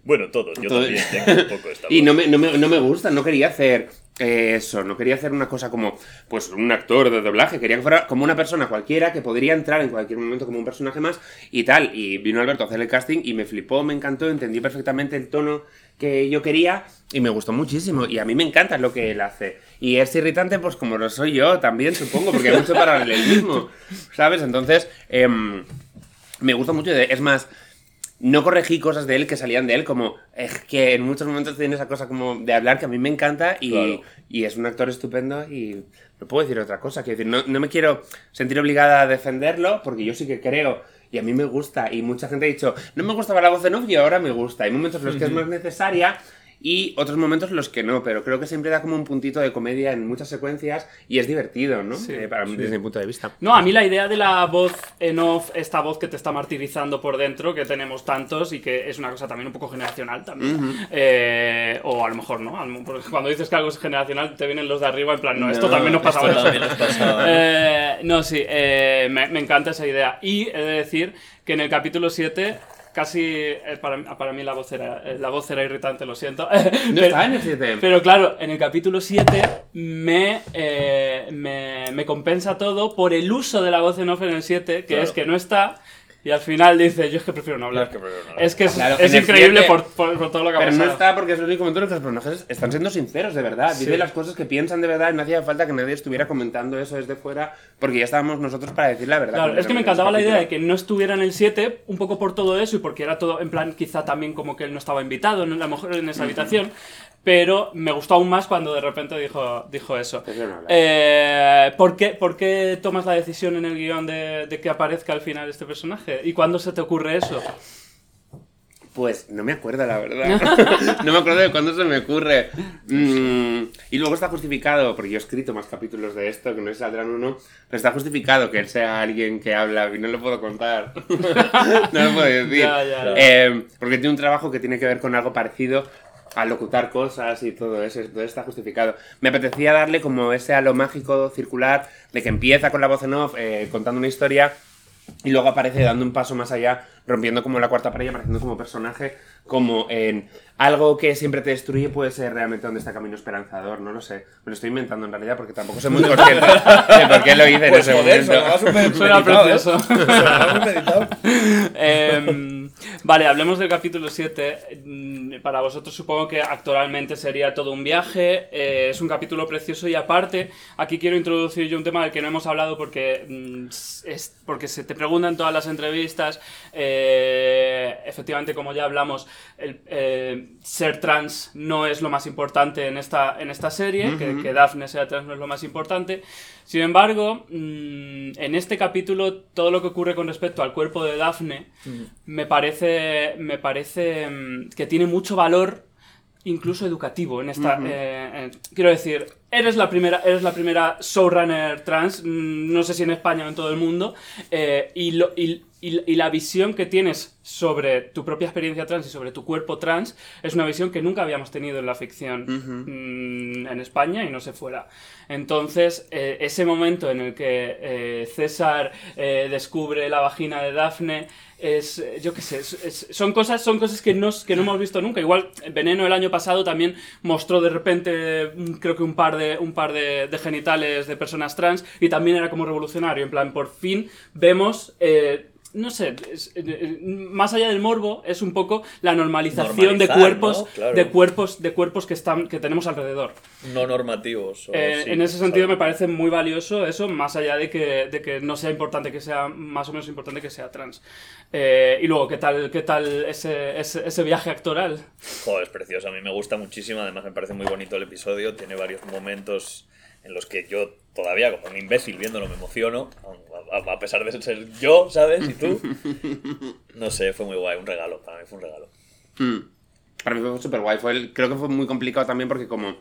B: Bueno, todos, yo
C: Todo-
B: también tengo un poco esta
C: y no me, no, me, no me gusta, no quería hacer eh, eso, no quería hacer una cosa como, pues, un actor de doblaje, quería que fuera como una persona cualquiera que podría entrar en cualquier momento como un personaje más y tal. Y vino Alberto a hacer el casting y me flipó, me encantó, entendí perfectamente el tono que yo quería y me gustó muchísimo. Y a mí me encanta lo que él hace. Y es irritante, pues, como lo soy yo también, supongo, porque hay mucho paralelismo, ¿sabes? Entonces, em, me gusta mucho. Es más, no corregí cosas de él que salían de él, como es que en muchos momentos tiene esa cosa como de hablar que a mí me encanta y,
B: Claro.
C: y es un actor estupendo y no puedo decir otra cosa. Quiero decir, no, no me quiero sentir obligada a defenderlo porque yo sí que creo y a mí me gusta y mucha gente ha dicho, no me gustaba la voz de y ahora me gusta. Hay momentos en los que es más necesaria y otros momentos en los que no, pero creo que siempre da como un puntito de comedia en muchas secuencias y es divertido, ¿no?
A: Sí,
C: Eh, para mí, desde mi punto de vista.
A: No, a mí la idea de la voz en off, esta voz que te está martirizando por dentro, que tenemos tantos y que es una cosa también un poco generacional también. Eh, o a lo mejor no, porque cuando dices que algo es generacional te vienen los de arriba en plan, no, esto
C: No,
A: también nos pasaba.
B: también nos pasaba.
A: Eh, no, sí, eh, me, me encanta esa idea. Y he de decir que en el capítulo 7 casi eh, para, para mí la voz era eh, la voz era irritante, lo siento.
C: No
A: Pero-
C: está en el 7.
A: pero claro, en el capítulo 7 me, eh, me, me compensa todo por el uso de la voz en off en el 7, que
B: Claro.
A: es que no está, y al final dice, yo es que prefiero no hablar.
B: Es que prefiero no hablar.
A: Es que es,
C: Claro,
A: es
C: en
A: increíble
C: 7,
A: por, por- por todo lo que ha
C: Pero no
A: pasado.
C: está porque es el único momento en el que los personajes están siendo sinceros, de verdad.
A: Sí.
C: Dicen las cosas que piensan de verdad y no hacía falta que nadie estuviera comentando eso desde fuera porque ya estábamos nosotros para decir la verdad.
A: Claro, es que me
C: en
A: encantaba la idea de que no estuviera en el 7, un poco por todo eso y porque era todo, en plan, quizá también como que él no estaba invitado, ¿no? a lo mejor en esa habitación, pero me gustó aún más cuando de repente dijo, dijo eso.
C: Hablar.
A: Eh, ¿por, qué, por qué tomas la decisión en el guion de, de que aparezca al final este personaje? ¿Y cuándo se te ocurre eso?
C: Pues no me acuerdo, la verdad. no me acuerdo de cuándo se me ocurre. Mm, y luego está justificado, porque yo he escrito más capítulos de esto, que no saldrán uno, pero está justificado que él sea alguien que habla y no lo puedo contar. no lo puedo decir.
A: Ya, ya, ya.
C: Eh, porque tiene un trabajo que tiene que ver con algo parecido a locutar cosas y todo eso, todo está justificado. Me apetecía darle como ese halo mágico circular de que empieza con la voz en off eh, contando una historia y luego aparece dando un paso más allá, rompiendo como la cuarta pared, y apareciendo como personaje, como en algo que siempre te destruye puede ser realmente donde está camino esperanzador, no lo sé. Me lo estoy inventando en realidad porque tampoco soy muy consciente de por qué lo hice en
B: Pues
C: ese momento.
B: súper
A: Suena
B: ¿eh?
A: precioso. Em, vale, hablemos del capítulo 7. Mm, Para vosotros supongo que actualmente sería todo un viaje. eh, es un capítulo precioso y aparte, aquí quiero introducir yo un tema del que no hemos hablado porque, mm, es, porque se te preguntan todas las entrevistas. eh, efectivamente, como ya hablamos, el, eh, ser trans no es lo más importante en esta, en esta serie, que, que Daphne sea trans no es lo más importante. Sin embargo, mm, en este capítulo, todo lo que ocurre con respecto al cuerpo de Daphne me parece, me parece mm, que tiene mucho valor, incluso educativo, en esta. eh, quiero decir, eres la primera, eres la primera showrunner trans, mm, no sé si en España o en todo el mundo, eh, y, lo- y- y- y la visión que tienes sobre tu propia experiencia trans y sobre tu cuerpo trans es una visión que nunca habíamos tenido en la ficción mm, en España y no se fuera. Entonces, eh, ese momento en el que eh, César eh, descubre la vagina de Dafne es, yo qué sé, es- es- son cosas, son cosas que no, que no hemos visto nunca. Igual Veneno el año pasado también mostró de repente, mm, creo que un par de, un par de, de genitales de personas trans y también era como revolucionario. En plan, por fin vemos... eh, no sé, es- eh, eh, más allá del morbo, es un poco la normalización de cuerpos,
B: ¿no? Claro.
A: de cuerpos, de cuerpos que están, que tenemos alrededor.
B: No normativos. o
A: Eh,
B: sí,
A: en ese sentido me parece muy valioso eso, más allá de que, de que no sea importante que sea, más o menos importante que sea trans. Eh, y luego, ¿qué tal, qué tal ese, ese, ese viaje actoral?
B: Joder, es precioso. A mí me gusta muchísimo. Además, me parece muy bonito el episodio. Tiene varios momentos en los que yo todavía, como un imbécil viéndolo, me emociono. A, a- a pesar de ser yo, ¿sabes? Y tú. No sé, fue muy guay. Un regalo. Para mí fue un regalo.
C: Mm. Para mí fue súper guay. Fue el- creo que fue muy complicado también porque como,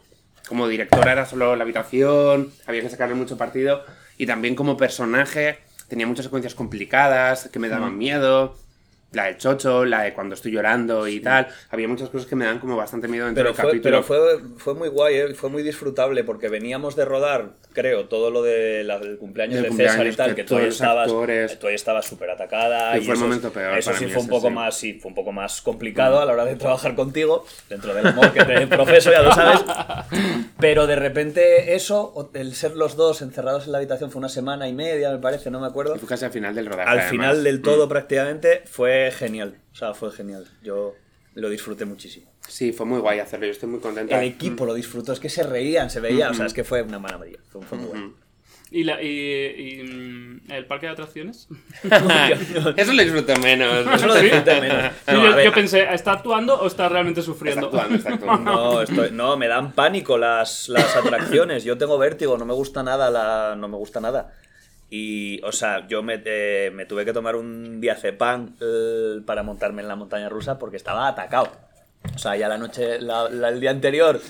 C: como directora era solo la habitación, había que sacarle mucho partido. Y también como personaje tenía muchas secuencias complicadas que me daban miedo. La de Chocho, la de cuando estoy llorando y tal. Había muchas cosas que me dan como bastante miedo dentro
B: Pero,
C: del
B: fue,
C: capítulo.
B: pero fue, fue muy guay, ¿eh? fue muy disfrutable porque veníamos de rodar, creo, todo lo de la- del cumpleaños
C: Del
B: de
C: cumpleaños,
B: César y tal,
C: que
B: que, tú ahí
C: todos los
B: estabas,
C: actores-
B: estabas súper atacada.
C: Y fue el momento peor
B: Eso
C: para
B: sí
C: mí
B: fue un poco
C: sí.
B: más, sí, fue un poco más complicado a la hora de trabajar contigo, dentro del amor que te profeso, ya lo sabes. Pero de repente eso, el ser los dos encerrados en la habitación fue una semana y media, me parece, no me acuerdo.
C: Y fue casi al final del rodaje.
B: Al
C: además.
B: final del todo
C: Mm.
B: prácticamente fue genial. O sea, fue genial. Yo lo disfruté muchísimo.
C: Sí, fue muy guay hacerlo. Yo estoy muy contenta.
B: El equipo lo disfrutó, es que se reían, se veía, o sea, es que fue una maravilla. Fue, fue muy bueno.
A: ¿Y, la, y, y, mm, el parque de atracciones?
C: Eso lo disfruto menos.
B: Eso lo disfruté menos.
A: Sí,
B: No,
A: yo,
B: a ver,
A: yo pensé, ¿está actuando o está realmente
C: Está
A: sufriendo?
C: actuando, está actuando.
B: No, estoy, no, me dan pánico las, las atracciones. Yo tengo vértigo, no me gusta nada, la, no me gusta nada. Y, o sea, yo me, eh, me tuve que tomar un diazepam eh, para montarme en la montaña rusa porque estaba atacado. O sea, ya la noche, la- la- el día anterior,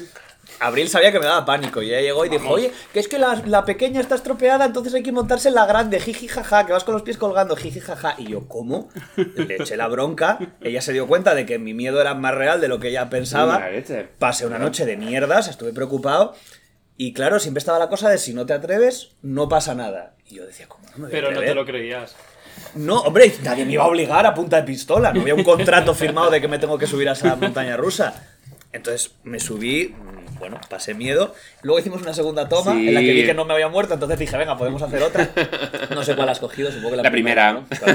B: Abril sabía que me daba pánico y ella llegó y dijo, oye, que es que la, la pequeña está estropeada, entonces hay que montarse en la grande, jiji jaja, que vas con los pies colgando, jiji jaja. Y yo, ¿cómo? Le eché la bronca, ella se dio cuenta de que mi miedo era más real de lo que ella pensaba. Pasé una noche de mierdas, estuve preocupado. Y claro, siempre estaba la cosa de si no te atreves, no pasa nada. Y yo decía, ¿cómo no me voy a
A: Pero no te lo creías.
B: No, hombre, nadie me iba a obligar a punta de pistola. No había un contrato firmado de que me tengo que subir a esa montaña rusa. Entonces me subí, bueno, pasé miedo. Luego hicimos una segunda toma
C: Sí.
B: en la que vi que no me había muerto. Entonces dije, venga, podemos hacer otra. No sé cuál has cogido, supongo que la,
C: La primera.
B: ¿no? Claro.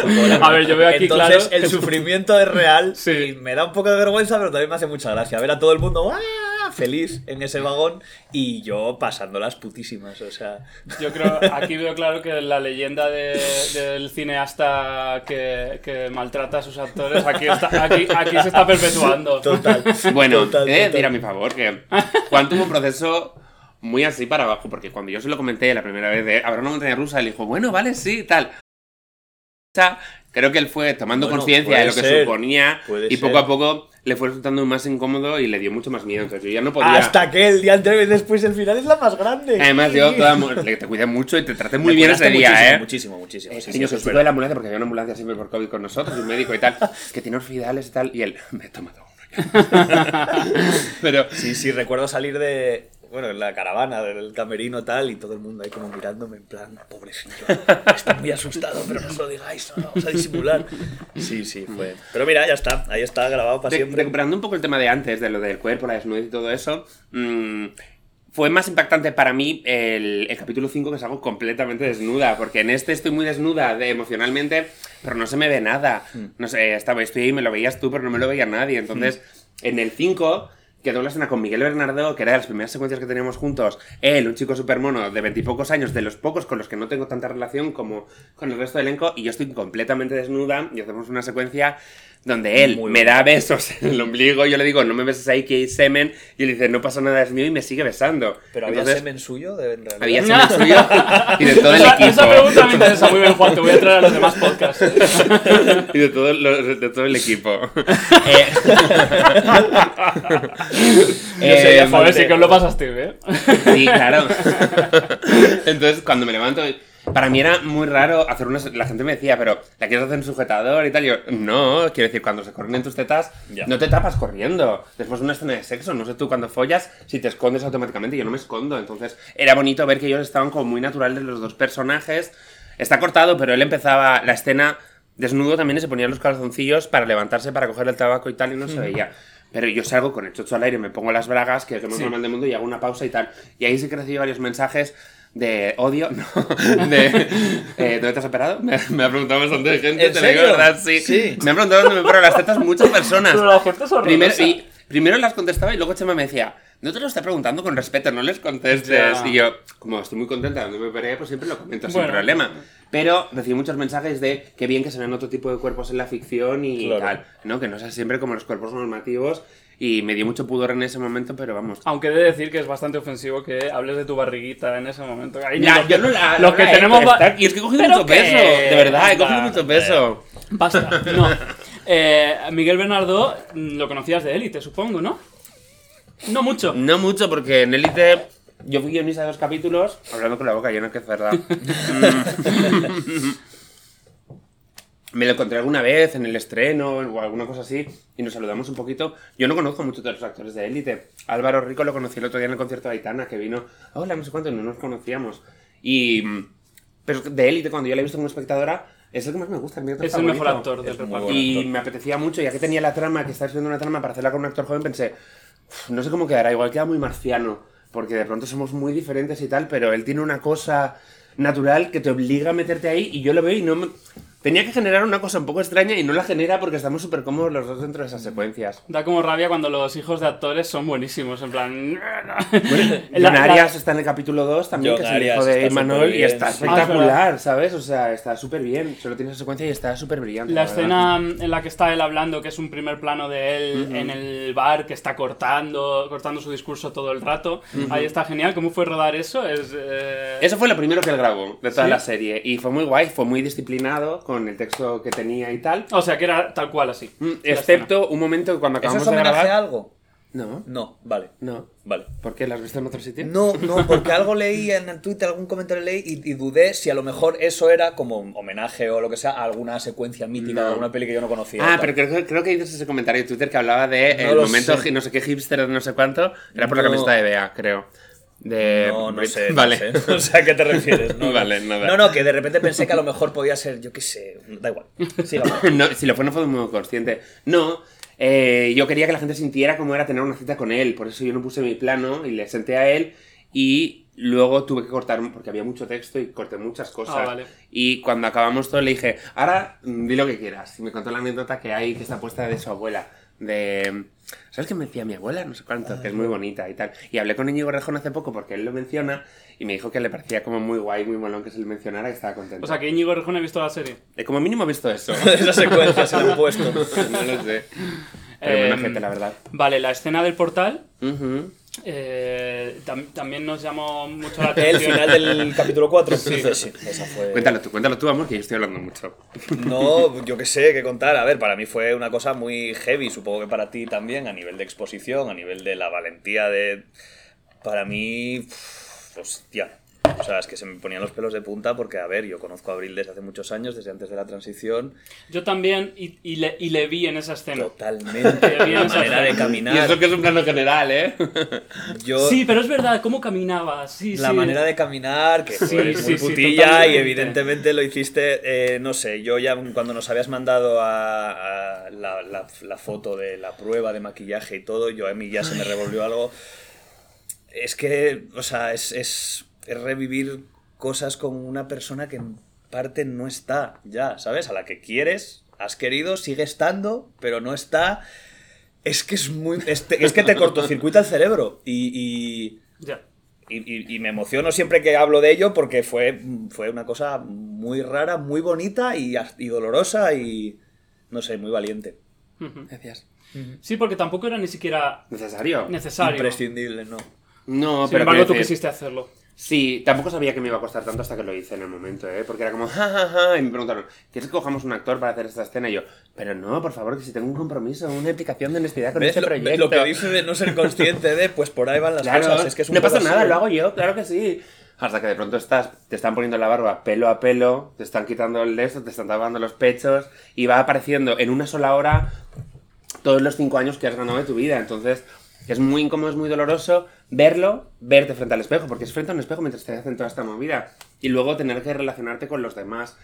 B: Supongo la
A: A ver, yo veo aquí
B: Entonces,
A: claro-
B: el sufrimiento es real.
A: Sí.
B: Y me da un poco de vergüenza, pero también me hace mucha gracia ver a todo el mundo ¡ah! Feliz en ese vagón y yo pasando las putísimas. O sea,
A: Yo creo, aquí veo claro que la leyenda de- del cineasta que, que maltrata a sus actores, aquí, está, aquí, aquí se está perpetuando.
B: total.
C: Bueno,
B: total,
C: de
B: total.
C: decir a mi favor que Juan tuvo un proceso muy así para abajo, porque cuando yo se lo comenté la primera vez de habrá una montaña rusa, él dijo, bueno, vale, sí, tal. Creo que él fue tomando
B: Bueno,
C: conciencia de lo que
B: ser,
C: suponía y poco
B: ser.
C: a poco le fue resultando más incómodo y le dio mucho más miedo. Entonces yo ya no podía.
B: Hasta que el día anterior y después el final es la más grande.
C: Además, yo toda te cuidé mucho y te traté muy
B: Me
C: bien ese día,
B: muchísimo,
C: ¿eh?
B: Muchísimo, muchísimo.
C: Eh,
B: sí, sí,
C: yo
B: verdad.
C: de la ambulancia porque había una ambulancia siempre por COVID con nosotros, un médico y tal, que tiene orfidales y tal, y él, me he tomado uno ya. Pero
B: Sí, sí, recuerdo salir de. Bueno, en la caravana del camerino tal, y todo el mundo ahí como mirándome en plan, pobrecillo, está muy asustado, pero no se lo digáis, no, vamos a disimular. Sí, sí, fue. Pero mira, ya está, ahí está grabado para siempre.
C: recuperando un poco el tema de antes, de lo del cuerpo, la desnudez y todo eso, mm, fue más impactante para mí el, el capítulo 5 que salgo completamente desnuda, porque en este estoy muy desnuda de, emocionalmente, pero no se me ve nada. No sé, estaba, estoy ahí, me lo veías tú, pero no me lo veía nadie. Entonces, en el 5 quedó la escena con Miguel Bernardo, que era de las primeras secuencias que teníamos juntos. Él, un chico súper mono de veintipocos años, de los pocos con los que no tengo tanta relación como con el resto del elenco, y yo estoy completamente desnuda y hacemos una secuencia donde él
B: Muy
C: me da besos en el ombligo, yo le digo, no me beses ahí que hay semen, y él dice, no pasa nada, es mío, y me sigue besando.
B: Pero había
C: Entonces,
B: semen suyo, de, en realidad.
C: había semen suyo y de todo el
A: esa,
C: equipo.
A: esa pregunta me interesa muy bien, Juan. Te voy a traer a los demás podcasts.
C: y de todo, lo- de todo el equipo. Eh,
B: sería
C: eh,
A: Joder, sí que os lo pasaste, ¿eh?
C: Sí, claro. Entonces, cuando me levanto, para mí era muy raro hacer una. La gente me decía, pero ¿la quieres hacer en sujetador y tal? Y yo, no, quiero decir, cuando se corren en tus tetas,
B: Ya.
C: no te tapas corriendo. Después de una escena de sexo, no sé tú cuando follas, si te escondes automáticamente, yo no me escondo. Entonces, era bonito ver que ellos estaban como muy naturales los dos personajes. Está cortado, pero él empezaba la escena desnudo también y se ponía los calzoncillos para levantarse, para coger el tabaco y tal, y no se veía. Pero yo salgo con el chocho al aire, me pongo las bragas, que es lo más normal del mundo, y hago una pausa y tal. Y ahí sí que recibí varios mensajes de odio, no, de eh, ¿dónde te has operado? Me, me ha preguntado bastante gente,
B: ¿En
C: te digo? ¿verdad? Sí.
B: Sí.
C: Me han preguntado dónde me opero las tetas muchas personas.
A: Pero la gente es horrorosa.
C: Primero, y, primero las contestaba y luego Chema me decía, no te lo está preguntando con respeto, no les contestes.
A: Ya.
C: Y yo, como estoy muy contenta de donde me operé, pues siempre lo comento sin
A: Bueno.
C: problema. Pero recibí muchos mensajes de qué bien que se ven otro tipo de cuerpos en la ficción y
B: Claro.
C: tal, ¿no? Que no sea siempre como los cuerpos normativos. Y me dio mucho pudor en ese momento, pero vamos.
A: Aunque he de decir que es bastante ofensivo que hables de tu barriguita en ese momento. Cariño,
C: Ya,
A: los
C: yo no la.
A: los
C: no
A: que
C: la
A: tenemos.
C: Y es que he cogido
A: ¿Pero
C: mucho
A: qué?
C: peso, de verdad, he cogido mucho peso.
A: Basta, no. Eh, Miguel Bernardo mm, lo conocías de élite, supongo, ¿no? No mucho.
C: No mucho, porque en Elite yo fui guionista de dos capítulos, hablando con la boca llena que cerrada. Mm. Me lo encontré alguna vez en el estreno o alguna cosa así y nos saludamos un poquito. Yo no conozco muchos de los actores de Élite. Álvaro Rico lo conocí el otro día en el concierto de Aitana, que vino, hola, no sé cuánto, no nos conocíamos. Y... mm, Pero de Élite, cuando yo la he visto como espectadora, es el que más me gusta. mi actor
A: Es el mejor actor del
B: Es
A: reparto.
C: Y
B: actor.
C: me apetecía mucho, ya que tenía la trama, que estaba escribiendo una trama para hacerla con un actor joven, pensé, "Uf, no sé cómo quedará, igual queda muy marciano, porque de pronto somos muy diferentes y tal, pero él tiene una cosa natural que te obliga a meterte ahí y yo lo veo y no me... Tenía que generar una cosa un poco extraña y no la genera porque estamos súper cómodos los dos dentro de esas secuencias.
A: Da como rabia cuando los hijos de actores son buenísimos, en plan...
C: John
A: La- la-
C: Arias está en el capítulo 2 también,
B: John
C: que es el hijo de Imanol y está espectacular, ¿sabes? O sea, está súper bien. Solo tiene esa secuencia y está súper brillante.
A: La escena en la que está él hablando, que es un primer plano de él en el bar, que está cortando, cortando su discurso todo el rato, ahí está genial. ¿Cómo fue rodar eso? Es, eh,
C: Eso fue lo primero que él grabó de toda
A: ¿Sí?
C: la serie. Y fue muy guay, fue muy disciplinado con el texto que tenía y tal.
A: O sea, que era tal cual así.
C: Mm,
A: la
C: Excepto un momento que cuando
B: ¿Eso
C: acabamos
B: es
C: de
B: homenaje
C: grabar.
B: a algo?
C: No,
B: No, vale,
C: no.
B: vale.
C: ¿Por qué? ¿Lo has visto en otro sitio?
B: No, no, porque algo leí en el Twitter, algún comentario leí y, y dudé si a lo mejor eso era como un homenaje o lo que sea a alguna secuencia mítica
C: No.
B: de alguna peli que yo no conocía.
C: Ah,
B: Tal.
C: pero creo, creo que dices ese comentario de Twitter que hablaba de
B: No
C: el momento
B: sé.
C: no sé qué hipster de no sé cuánto. Era por la
B: No.
C: camiseta de Bea, creo. De...
B: No, no sé, no
C: Vale.
B: sé. No sé a qué te refieres. No, no.
C: Vale, nada.
B: No, no, que de repente pensé que a lo mejor podía ser, yo qué sé, da igual.
C: No, si lo fue, no fue muy consciente. No, eh, yo quería que la gente sintiera cómo era tener una cita con él. Por eso yo no puse mi plano y le senté a él. Y luego tuve que cortar, porque había mucho texto y corté muchas cosas.
A: Ah, vale.
C: Y cuando acabamos todo le dije, ahora mm, di lo que quieras. Y me contó la anécdota que hay, que está puesta de su abuela. De. ¿Sabes qué me decía mi abuela? No sé cuánto, que es muy bonita y tal. Y hablé con Íñigo Rejón hace poco porque él lo menciona y me dijo que le parecía como muy guay, muy molón que se le mencionara y estaba contento.
A: O sea, que Íñigo Rejón ha visto la serie.
C: Eh, como mínimo he visto eso.
B: Esa secuencia se la han puesto.
C: no lo sé. Pero
A: Eh,
C: buena gente, la verdad.
A: Vale, la escena del portal.
C: Ujú.
A: Eh, tam- también nos llamó mucho la
B: El
A: atención.
B: final del capítulo 4. Sí, sí, esa fue...
C: Cuéntalo tú, cuéntalo tú, amor, que yo estoy hablando mucho.
B: No, yo qué sé, qué contar. A ver, para mí fue una cosa muy heavy, supongo que para ti también, a nivel de exposición, a nivel de la valentía de... Para mí, uf, hostia. O sea, es que se me ponían los pelos de punta porque, a ver, yo conozco a Abril desde hace muchos años, desde antes de la transición.
A: Yo también, y, y le, y le vi en esa escena.
B: Totalmente.
A: Esa
B: manera de
A: escena.
B: caminar.
C: Y eso que es un plano general, ¿eh?
B: Yo,
A: Sí, pero es verdad, cómo caminaba. Sí,
B: la
A: sí.
B: manera de caminar, que
A: Sí,
B: fue muy putilla y evidentemente lo hiciste, eh, no sé, yo ya cuando nos habías mandado a, a la, la- la foto de la prueba de maquillaje y todo, yo a mí ya se me revolvió algo. Es que, o sea, es, es, es revivir cosas con una persona que en parte no está ya, ¿sabes? A la que quieres, has querido, sigue estando, pero no está. Es que es muy. Es, te- es que te cortocircuita el cerebro. Y- y
A: Ya.
B: y, y- y me emociono siempre que hablo de ello porque fue, fue una cosa muy rara, muy bonita y, y dolorosa y, no sé, muy valiente.
C: Gracias.
A: Sí, porque tampoco era ni siquiera
C: ¿Necesario?
A: necesario.
B: Imprescindible, ¿no?
C: No,
A: Sin
C: pero
A: embargo,
C: quiero
A: tú
C: decir-
A: quisiste hacerlo.
C: Sí, tampoco sabía que me iba a costar tanto hasta que lo hice en el momento, ¿eh? Porque era como, ja, ja, ja, y me preguntaron, ¿quieres que cojamos un actor para hacer esta escena? Y yo, pero no, por favor, que si tengo un compromiso, una implicación de honestidad con este
B: Lo,
C: proyecto.
B: lo que dice de no ser consciente de, pues por ahí van las
C: Claro,
B: cosas. Es que es un
C: no pasa nada,
B: ¿eh?
C: lo hago yo, claro que sí. Hasta que de pronto estás, te están poniendo la barba pelo a pelo, te están quitando el dedo, te están tapando los pechos y va apareciendo en una sola hora todos los cinco años que has ganado de tu vida. Entonces es muy incómodo, es muy doloroso verlo, verte frente al espejo, porque es frente a un espejo mientras te hacen toda esta movida. Y luego tener que relacionarte con los demás.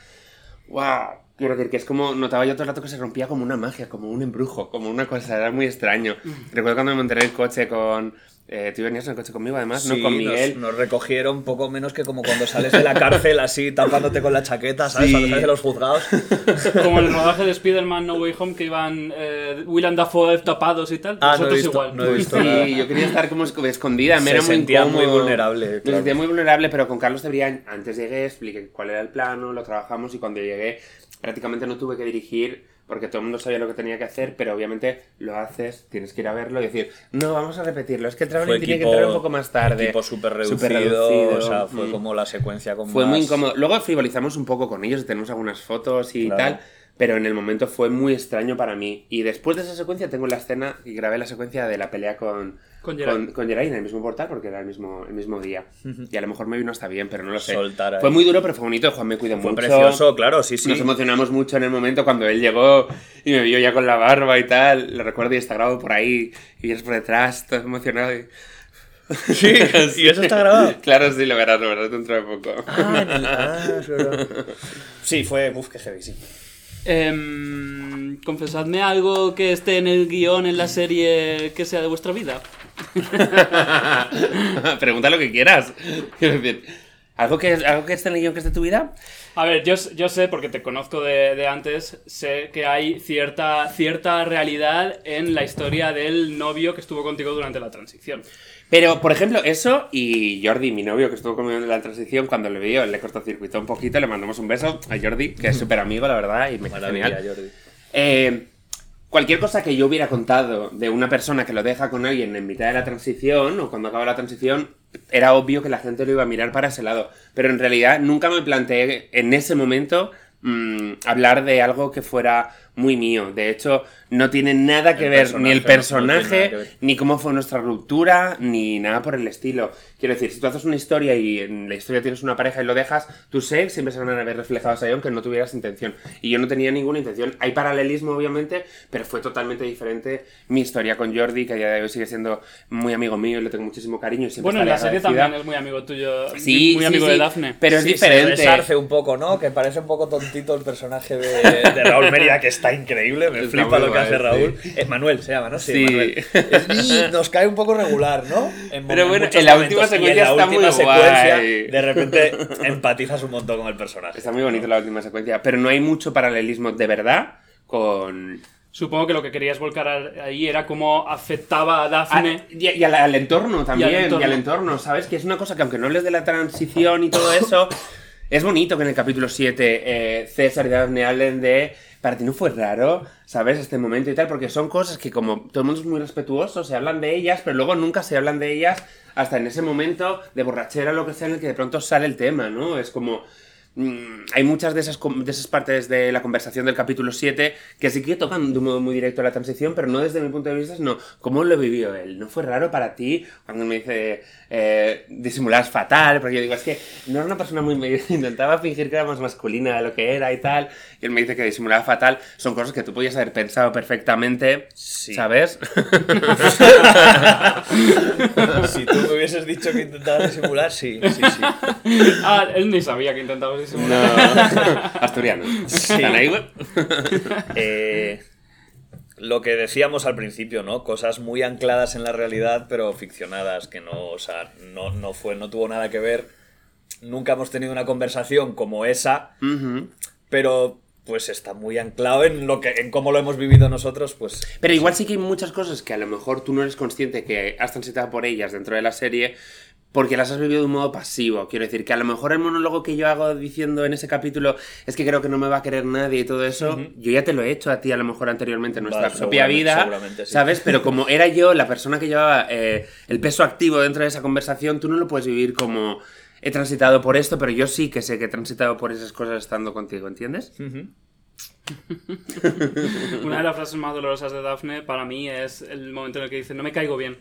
C: ¡Wow! Quiero decir que es como, notaba yo todo el rato que se rompía como una magia, como un embrujo, como una cosa, era muy extraño. Recuerdo cuando me monté en el coche con... eh, tú venías en el coche conmigo además,
B: Sí,
C: ¿no? Con Miguel.
B: Nos, nos recogieron poco menos que como cuando sales de la cárcel así tapándote con la chaqueta, ¿sabes?
C: Sí.
B: Cuando sales de los juzgados.
A: Como el rodaje de Spider-Man No Way Home que iban eh, Willem Dafoe tapados y tal.
B: Ah, no he
A: Nosotros
B: visto-
A: igual.
B: no he visto nada.
C: Sí, yo quería estar como esc- escondida, me
B: Se
C: era muy
B: sentía muy vulnerable,
C: Me
B: claro.
C: sentía muy vulnerable, pero con Carlos de Brián, antes llegué, expliqué cuál era el plano, lo trabajamos y cuando llegué prácticamente no tuve que dirigir porque todo el mundo sabía lo que tenía que hacer, pero obviamente lo haces, tienes que ir a verlo y decir, no, vamos a repetirlo, es que el traveling tiene que entrar un poco más tarde.
B: Equipo súper reducido, o sea, fue
C: mm.
B: como la secuencia con
C: Fue
B: más-
C: muy incómodo. Luego frivolizamos un poco con ellos, y tenemos algunas fotos y
B: Claro.
C: tal, pero en el momento fue muy extraño para mí. Y después de esa secuencia tengo la escena y grabé la secuencia de la pelea con,
A: Con Geray.
C: con, con Geray en el mismo portal porque era el mismo, el mismo día. Y a lo mejor me vino hasta bien, pero no lo sé.
B: Soltar.
C: Fue muy duro, pero fue bonito. Juan me cuidó
B: Fue
C: mucho.
B: precioso, claro, sí, sí.
C: Nos emocionamos mucho en el momento cuando él llegó y me vio ya con la barba y tal. Lo recuerdo y está grabado por ahí y vienes por detrás, todo emocionado. Y...
B: Sí, y eso está grabado.
C: Claro, sí, lo verás, lo verás dentro de poco.
B: Ah, en el- ah. Sí, fue, uf, qué heavy, sí.
A: Em, confesadme algo que esté en el guion, en la serie, que sea de vuestra vida.
C: Pregunta lo que quieras. Quiero decir, ¿algo que, ¿algo que esté en el guion que es de tu vida?
A: A ver, yo, yo sé, porque te conozco de, de antes, sé que hay cierta, cierta realidad en la historia del novio que estuvo contigo durante la transición.
C: Pero, por ejemplo, eso y Jordi, mi novio que estuvo conmigo en la transición, cuando le vio, le cortocircuitó un poquito, le mandamos un beso a Jordi, que es súper amigo, la verdad, y me genial.
B: Jordi.
C: Eh, cualquier cosa que yo hubiera contado de una persona que lo deja con alguien en mitad de la transición o cuando acaba la transición, era obvio que la gente lo iba a mirar para ese lado. Pero en realidad nunca me planteé en ese momento mm, hablar de algo que fuera muy mío. De hecho, no tiene nada que
B: El
C: ver ni el
B: personaje, no,
C: ni cómo fue nuestra ruptura, ni nada por el estilo. Quiero decir, si tú haces una historia y en la historia tienes una pareja y lo dejas, tus ex siempre se van a ver reflejados ahí aunque no tuvieras intención. Y yo no tenía ninguna intención. Hay paralelismo, obviamente, pero fue totalmente diferente mi historia con Jordi, que a día de hoy sigue siendo muy amigo mío y le tengo muchísimo cariño. Y siempre
A: Bueno, en la serie
C: agradecida.
A: tamén es muy amigo tuyo,
C: Sí,
A: muy
C: sí,
A: amigo
C: sí,
A: de Dafne.
C: Pero es
B: Sí, Se
C: diferente.
B: resarce un poco, ¿no? Que parece un poco tontito el personaje de, de Raúl Mérida, que está increíble, me
C: Está
B: flipa lo que
C: guay,
B: hace Raúl.
C: sí.
B: Eh, Manuel se llama, ¿no? Sí,
C: Sí.
B: Es- nos cae un poco regular, ¿no? En
C: Pero bueno, en la
B: momentos.
C: última secuencia
B: en la
C: está
B: última
C: muy
B: secuencia,
C: guay.
B: de repente empatizas un montón con el personaje.
C: Está muy bonito la última secuencia, pero no hay mucho paralelismo de verdad con...
A: Supongo que lo que querías volcar a- ahí era cómo afectaba a
C: Ah,
A: Dafne.
C: y, y al, al entorno también, y al entorno.
A: entorno.
C: ¿sabes? Que es una cosa que aunque no hables de la transición y todo eso, es bonito que en el capítulo 7 eh, César y Daphne hablen de para ti no fue raro, ¿sabes? Este momento y tal, porque son cosas que como todo el mundo es muy respetuoso, se hablan de ellas, pero luego nunca se hablan de ellas hasta en ese momento de borrachera lo que sea en el que de pronto sale el tema, ¿no? Es como Mm, hay muchas de esas, de esas partes de la conversación del capítulo 7 que sí que tocan de un modo muy directo la transición, pero no desde mi punto de vista, sino cómo lo vivió él. ¿No fue raro para ti cuando me dice eh, disimulas fatal? Porque yo digo, es que no era una persona muy... Intentaba fingir que era más masculina de lo que era y tal, y él me dice que disimulaba fatal. Son cosas que tú podías haber pensado perfectamente, ¿sabes?
B: si tú me hubieses dicho que intentaba disimular, sí, sí, sí.
A: Ah, él ni sabía que intentaba
C: no, asturiano. Sí.
B: eh, lo que decíamos al principio, ¿no? Cosas muy ancladas en la realidad, pero ficcionadas, que no, o sea, no, no fue, no tuvo nada que ver. Nunca hemos tenido una conversación como esa, pero pues está muy anclado en lo que en cómo lo hemos vivido nosotros, pues.
C: Pero igual sí que hay muchas cosas que a lo mejor tú no eres consciente que has transitado por ellas dentro de la serie, porque las has vivido de un modo pasivo. Quiero decir que a lo mejor el monólogo que yo hago diciendo en ese capítulo es que creo que no me va a querer nadie y todo eso, yo ya te lo he hecho a ti a lo mejor anteriormente en nuestra propia vida, ¿sabes? Pero como era yo la persona que llevaba eh, el peso activo dentro de esa conversación, tú no lo puedes vivir como he transitado por esto, pero yo sí que sé que he transitado por esas cosas estando contigo, ¿entiendes?
A: Una de las frases más dolorosas de Daphne para mí es el momento en el que dice, no me caigo bien.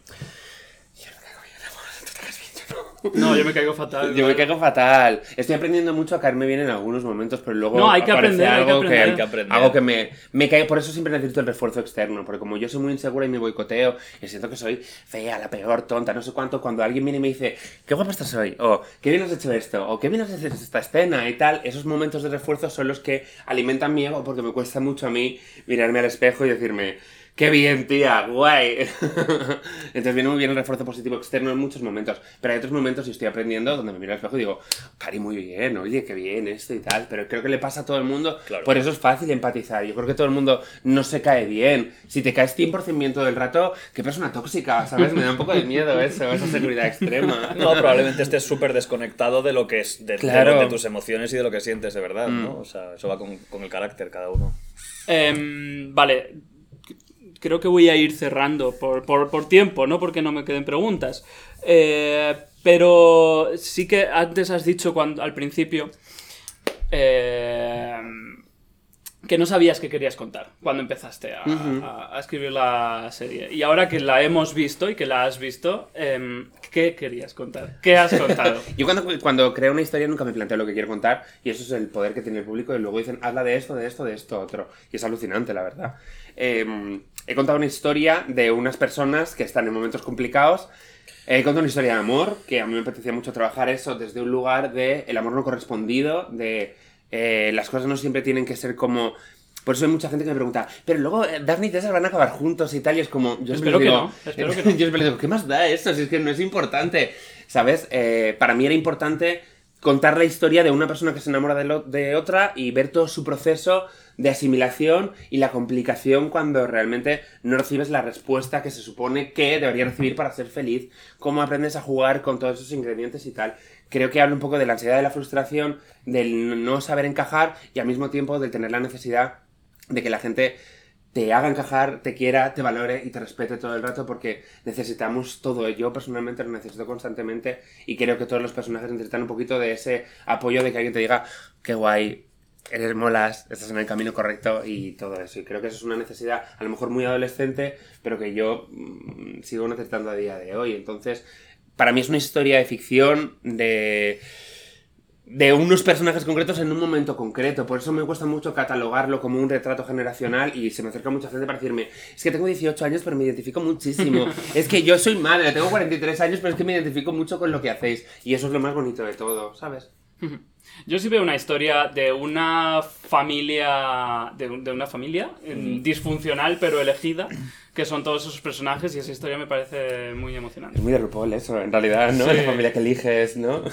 A: No, yo me caigo fatal.
C: Yo me caigo fatal. Estoy aprendiendo mucho a caerme bien en algunos momentos, pero luego.
A: No, hay que aprender, algo hay que aprender.
C: Que, Algo que me, me cae. Por eso siempre necesito el refuerzo externo, porque como yo soy muy insegura y me boicoteo, y siento que soy fea, la peor, tonta, no sé cuánto, cuando alguien viene y me dice, qué guapa estás hoy, o qué bien has hecho esto, o qué bien has hecho esta escena y tal, esos momentos de refuerzo son los que alimentan mi ego, porque me cuesta mucho a mí mirarme al espejo y decirme ¡Qué bien, tía! ¡Guay! Entonces viene muy bien el refuerzo positivo externo en muchos momentos. Pero hay otros momentos, y estoy aprendiendo, donde me miro al espejo y digo, Cari, muy bien, oye, qué bien esto y tal. Pero creo que le pasa a todo el mundo. Por eso es fácil empatizar. Yo creo que todo el mundo no se cae bien. Si te caes 100% del rato, qué persona tóxica, ¿sabes? Me da un poco de miedo eso, esa seguridad extrema.
B: No, probablemente estés súper desconectado de lo que es, de, de, tus emociones y de lo que sientes de verdad, ¿no? Mm. O sea, eso va con, con el carácter cada uno.
A: Em, vale, creo que voy a ir cerrando por, por, tiempo, no porque no me queden preguntas. Eh, pero sí que antes has dicho cuando, al principio eh, que no sabías qué querías contar cuando empezaste a, escribir la serie. Y ahora que la hemos visto y que la has visto, em, ¿qué querías contar? ¿Qué has contado?
C: Yo cuando, cuando creo una historia nunca me planteo lo que quiero contar y eso es el poder que tiene el público y luego dicen, habla de esto, de esto, de esto, otro. Y es alucinante, la verdad. Em, he contado una historia de unas personas que están en momentos complicados He contado una historia de amor, que a mí me apetecía mucho trabajar eso desde un lugar de el amor no correspondido, de eh, las cosas no siempre tienen que ser como... Por eso hay mucha gente que me pregunta, pero luego eh, Daphne y César van a acabar juntos y tal, y es como...
A: Yo espero que no. Espero que no.
C: yo digo, ¿qué más da eso? Si es que no es importante. ¿Sabes? Eh, para mí era importante contar la historia de una persona que se enamora de, de, otra y ver todo su proceso de asimilación y la complicación cuando realmente no recibes la respuesta que se supone que debería recibir para ser feliz, cómo aprendes a jugar con todos esos ingredientes y tal. Creo que habla un poco de la ansiedad de la frustración, del no saber encajar y al mismo tiempo del tener la necesidad de que la gente te haga encajar, te quiera, te valore y te respete todo el rato porque necesitamos todo. Yo personalmente lo necesito constantemente y creo que todos los personajes necesitan un poquito de ese apoyo de que alguien te diga, qué guay, eres molas, estás en el camino correcto y todo eso. Y creo que eso es una necesidad a lo mejor muy adolescente, pero que yo mm, sigo necesitando a día de hoy. Entonces, para mí es una historia de ficción de de unos personajes concretos en un momento concreto. Por eso me cuesta mucho catalogarlo como un retrato generacional y se me acerca mucha gente para decirme, es que tengo 18 años pero me identifico muchísimo. es que yo soy madre, tengo 43 años pero es que me identifico mucho con lo que hacéis. Y eso es lo más bonito de todo, ¿sabes?
A: Yo sí veo una historia de una familia, de, una familia disfuncional pero elegida, que son todos esos personajes y esa historia me parece muy emocionante.
C: Es muy de RuPaul eso, en realidad, ¿no? La familia que eliges, ¿no?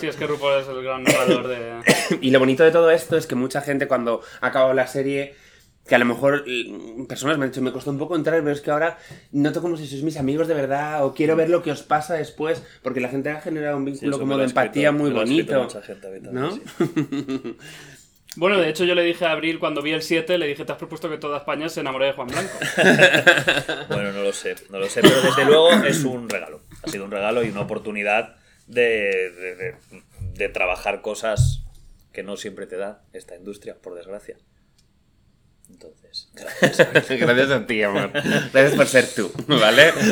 A: Sí, es que RuPaul es el gran narrador de...
C: y lo bonito de todo esto es que mucha gente cuando ha acabado la serie que a lo mejor personas me han dicho, me costó un poco entrar, pero es que ahora noto como si sois mis amigos de verdad, o quiero ver lo que os pasa después, porque la gente ha generado un vínculo como de empatía muy bonito. ¿no?
A: Bueno, de hecho yo le dije a Abril cuando vi el 7, le dije, te has propuesto que toda España se enamore de Juan Blanco.
B: Bueno, no lo sé, no lo sé, pero desde luego es un regalo. Ha sido un regalo y una oportunidad de, de- de- de trabajar cosas que no siempre te da esta industria, por desgracia. Entonces, gracias.
C: Gracias a ti, amor. Gracias por ser tú, ¿vale?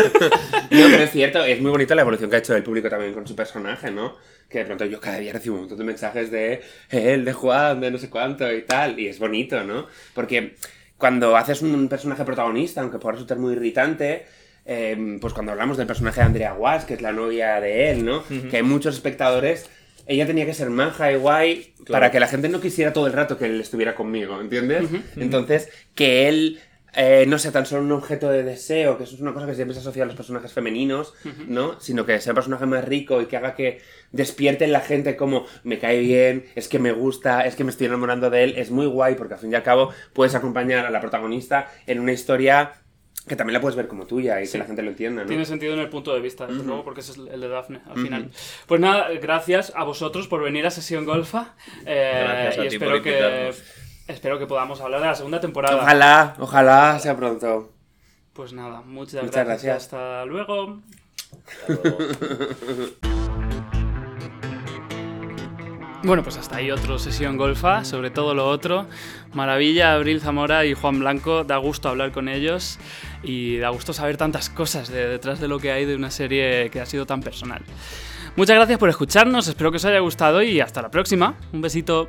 C: No, pero es cierto, es muy bonita la evolución que ha hecho el público también con su personaje, ¿no? Que de pronto yo cada día recibo un montón de mensajes de él, de Juan, de no sé cuánto y tal, y es bonito, ¿no? Porque cuando haces un personaje protagonista, aunque pueda resultar muy irritante, eh, pues cuando hablamos del personaje de Andrea Guas, que es la novia de él, ¿no? Que hay muchos espectadores ella tenía que ser maja y guay para que la gente no quisiera todo el rato que él estuviera conmigo, ¿entiendes? Entonces, que él eh, no sea tan solo un objeto de deseo, que eso es una cosa que siempre se asocia a los personajes femeninos, ¿no? Sino que sea un personaje más rico y que haga que despierte en la gente como me cae bien, es que me gusta, es que me estoy enamorando de él, es muy guay porque al fin y al cabo puedes acompañar a la protagonista en una historia que también la puedes ver como tuya y que la gente lo entienda, ¿no?
A: Tiene sentido en el punto de vista, desde luego, porque ese es el de Dafne, al final. Pues nada, gracias a vosotros por venir a Sesión Golfa. eh,
B: Gracias a
A: y
B: ti
A: espero
B: por
A: que, espero que podamos hablar de la segunda temporada.
C: Ojalá, ojalá sea pronto.
A: Pues nada, muchas,
C: Muchas
A: gracias.
C: gracias.
A: Hasta luego.
B: Hasta luego.
A: Bueno, pues hasta ahí otro sesión golfa, sobre todo lo otro. Maravilla, Abril Zamora y Juan Blanco, da gusto hablar con ellos y da gusto saber tantas cosas de- detrás de lo que hay de una serie que ha sido tan personal. Muchas gracias por escucharnos, espero que os haya gustado y hasta la próxima. Un besito.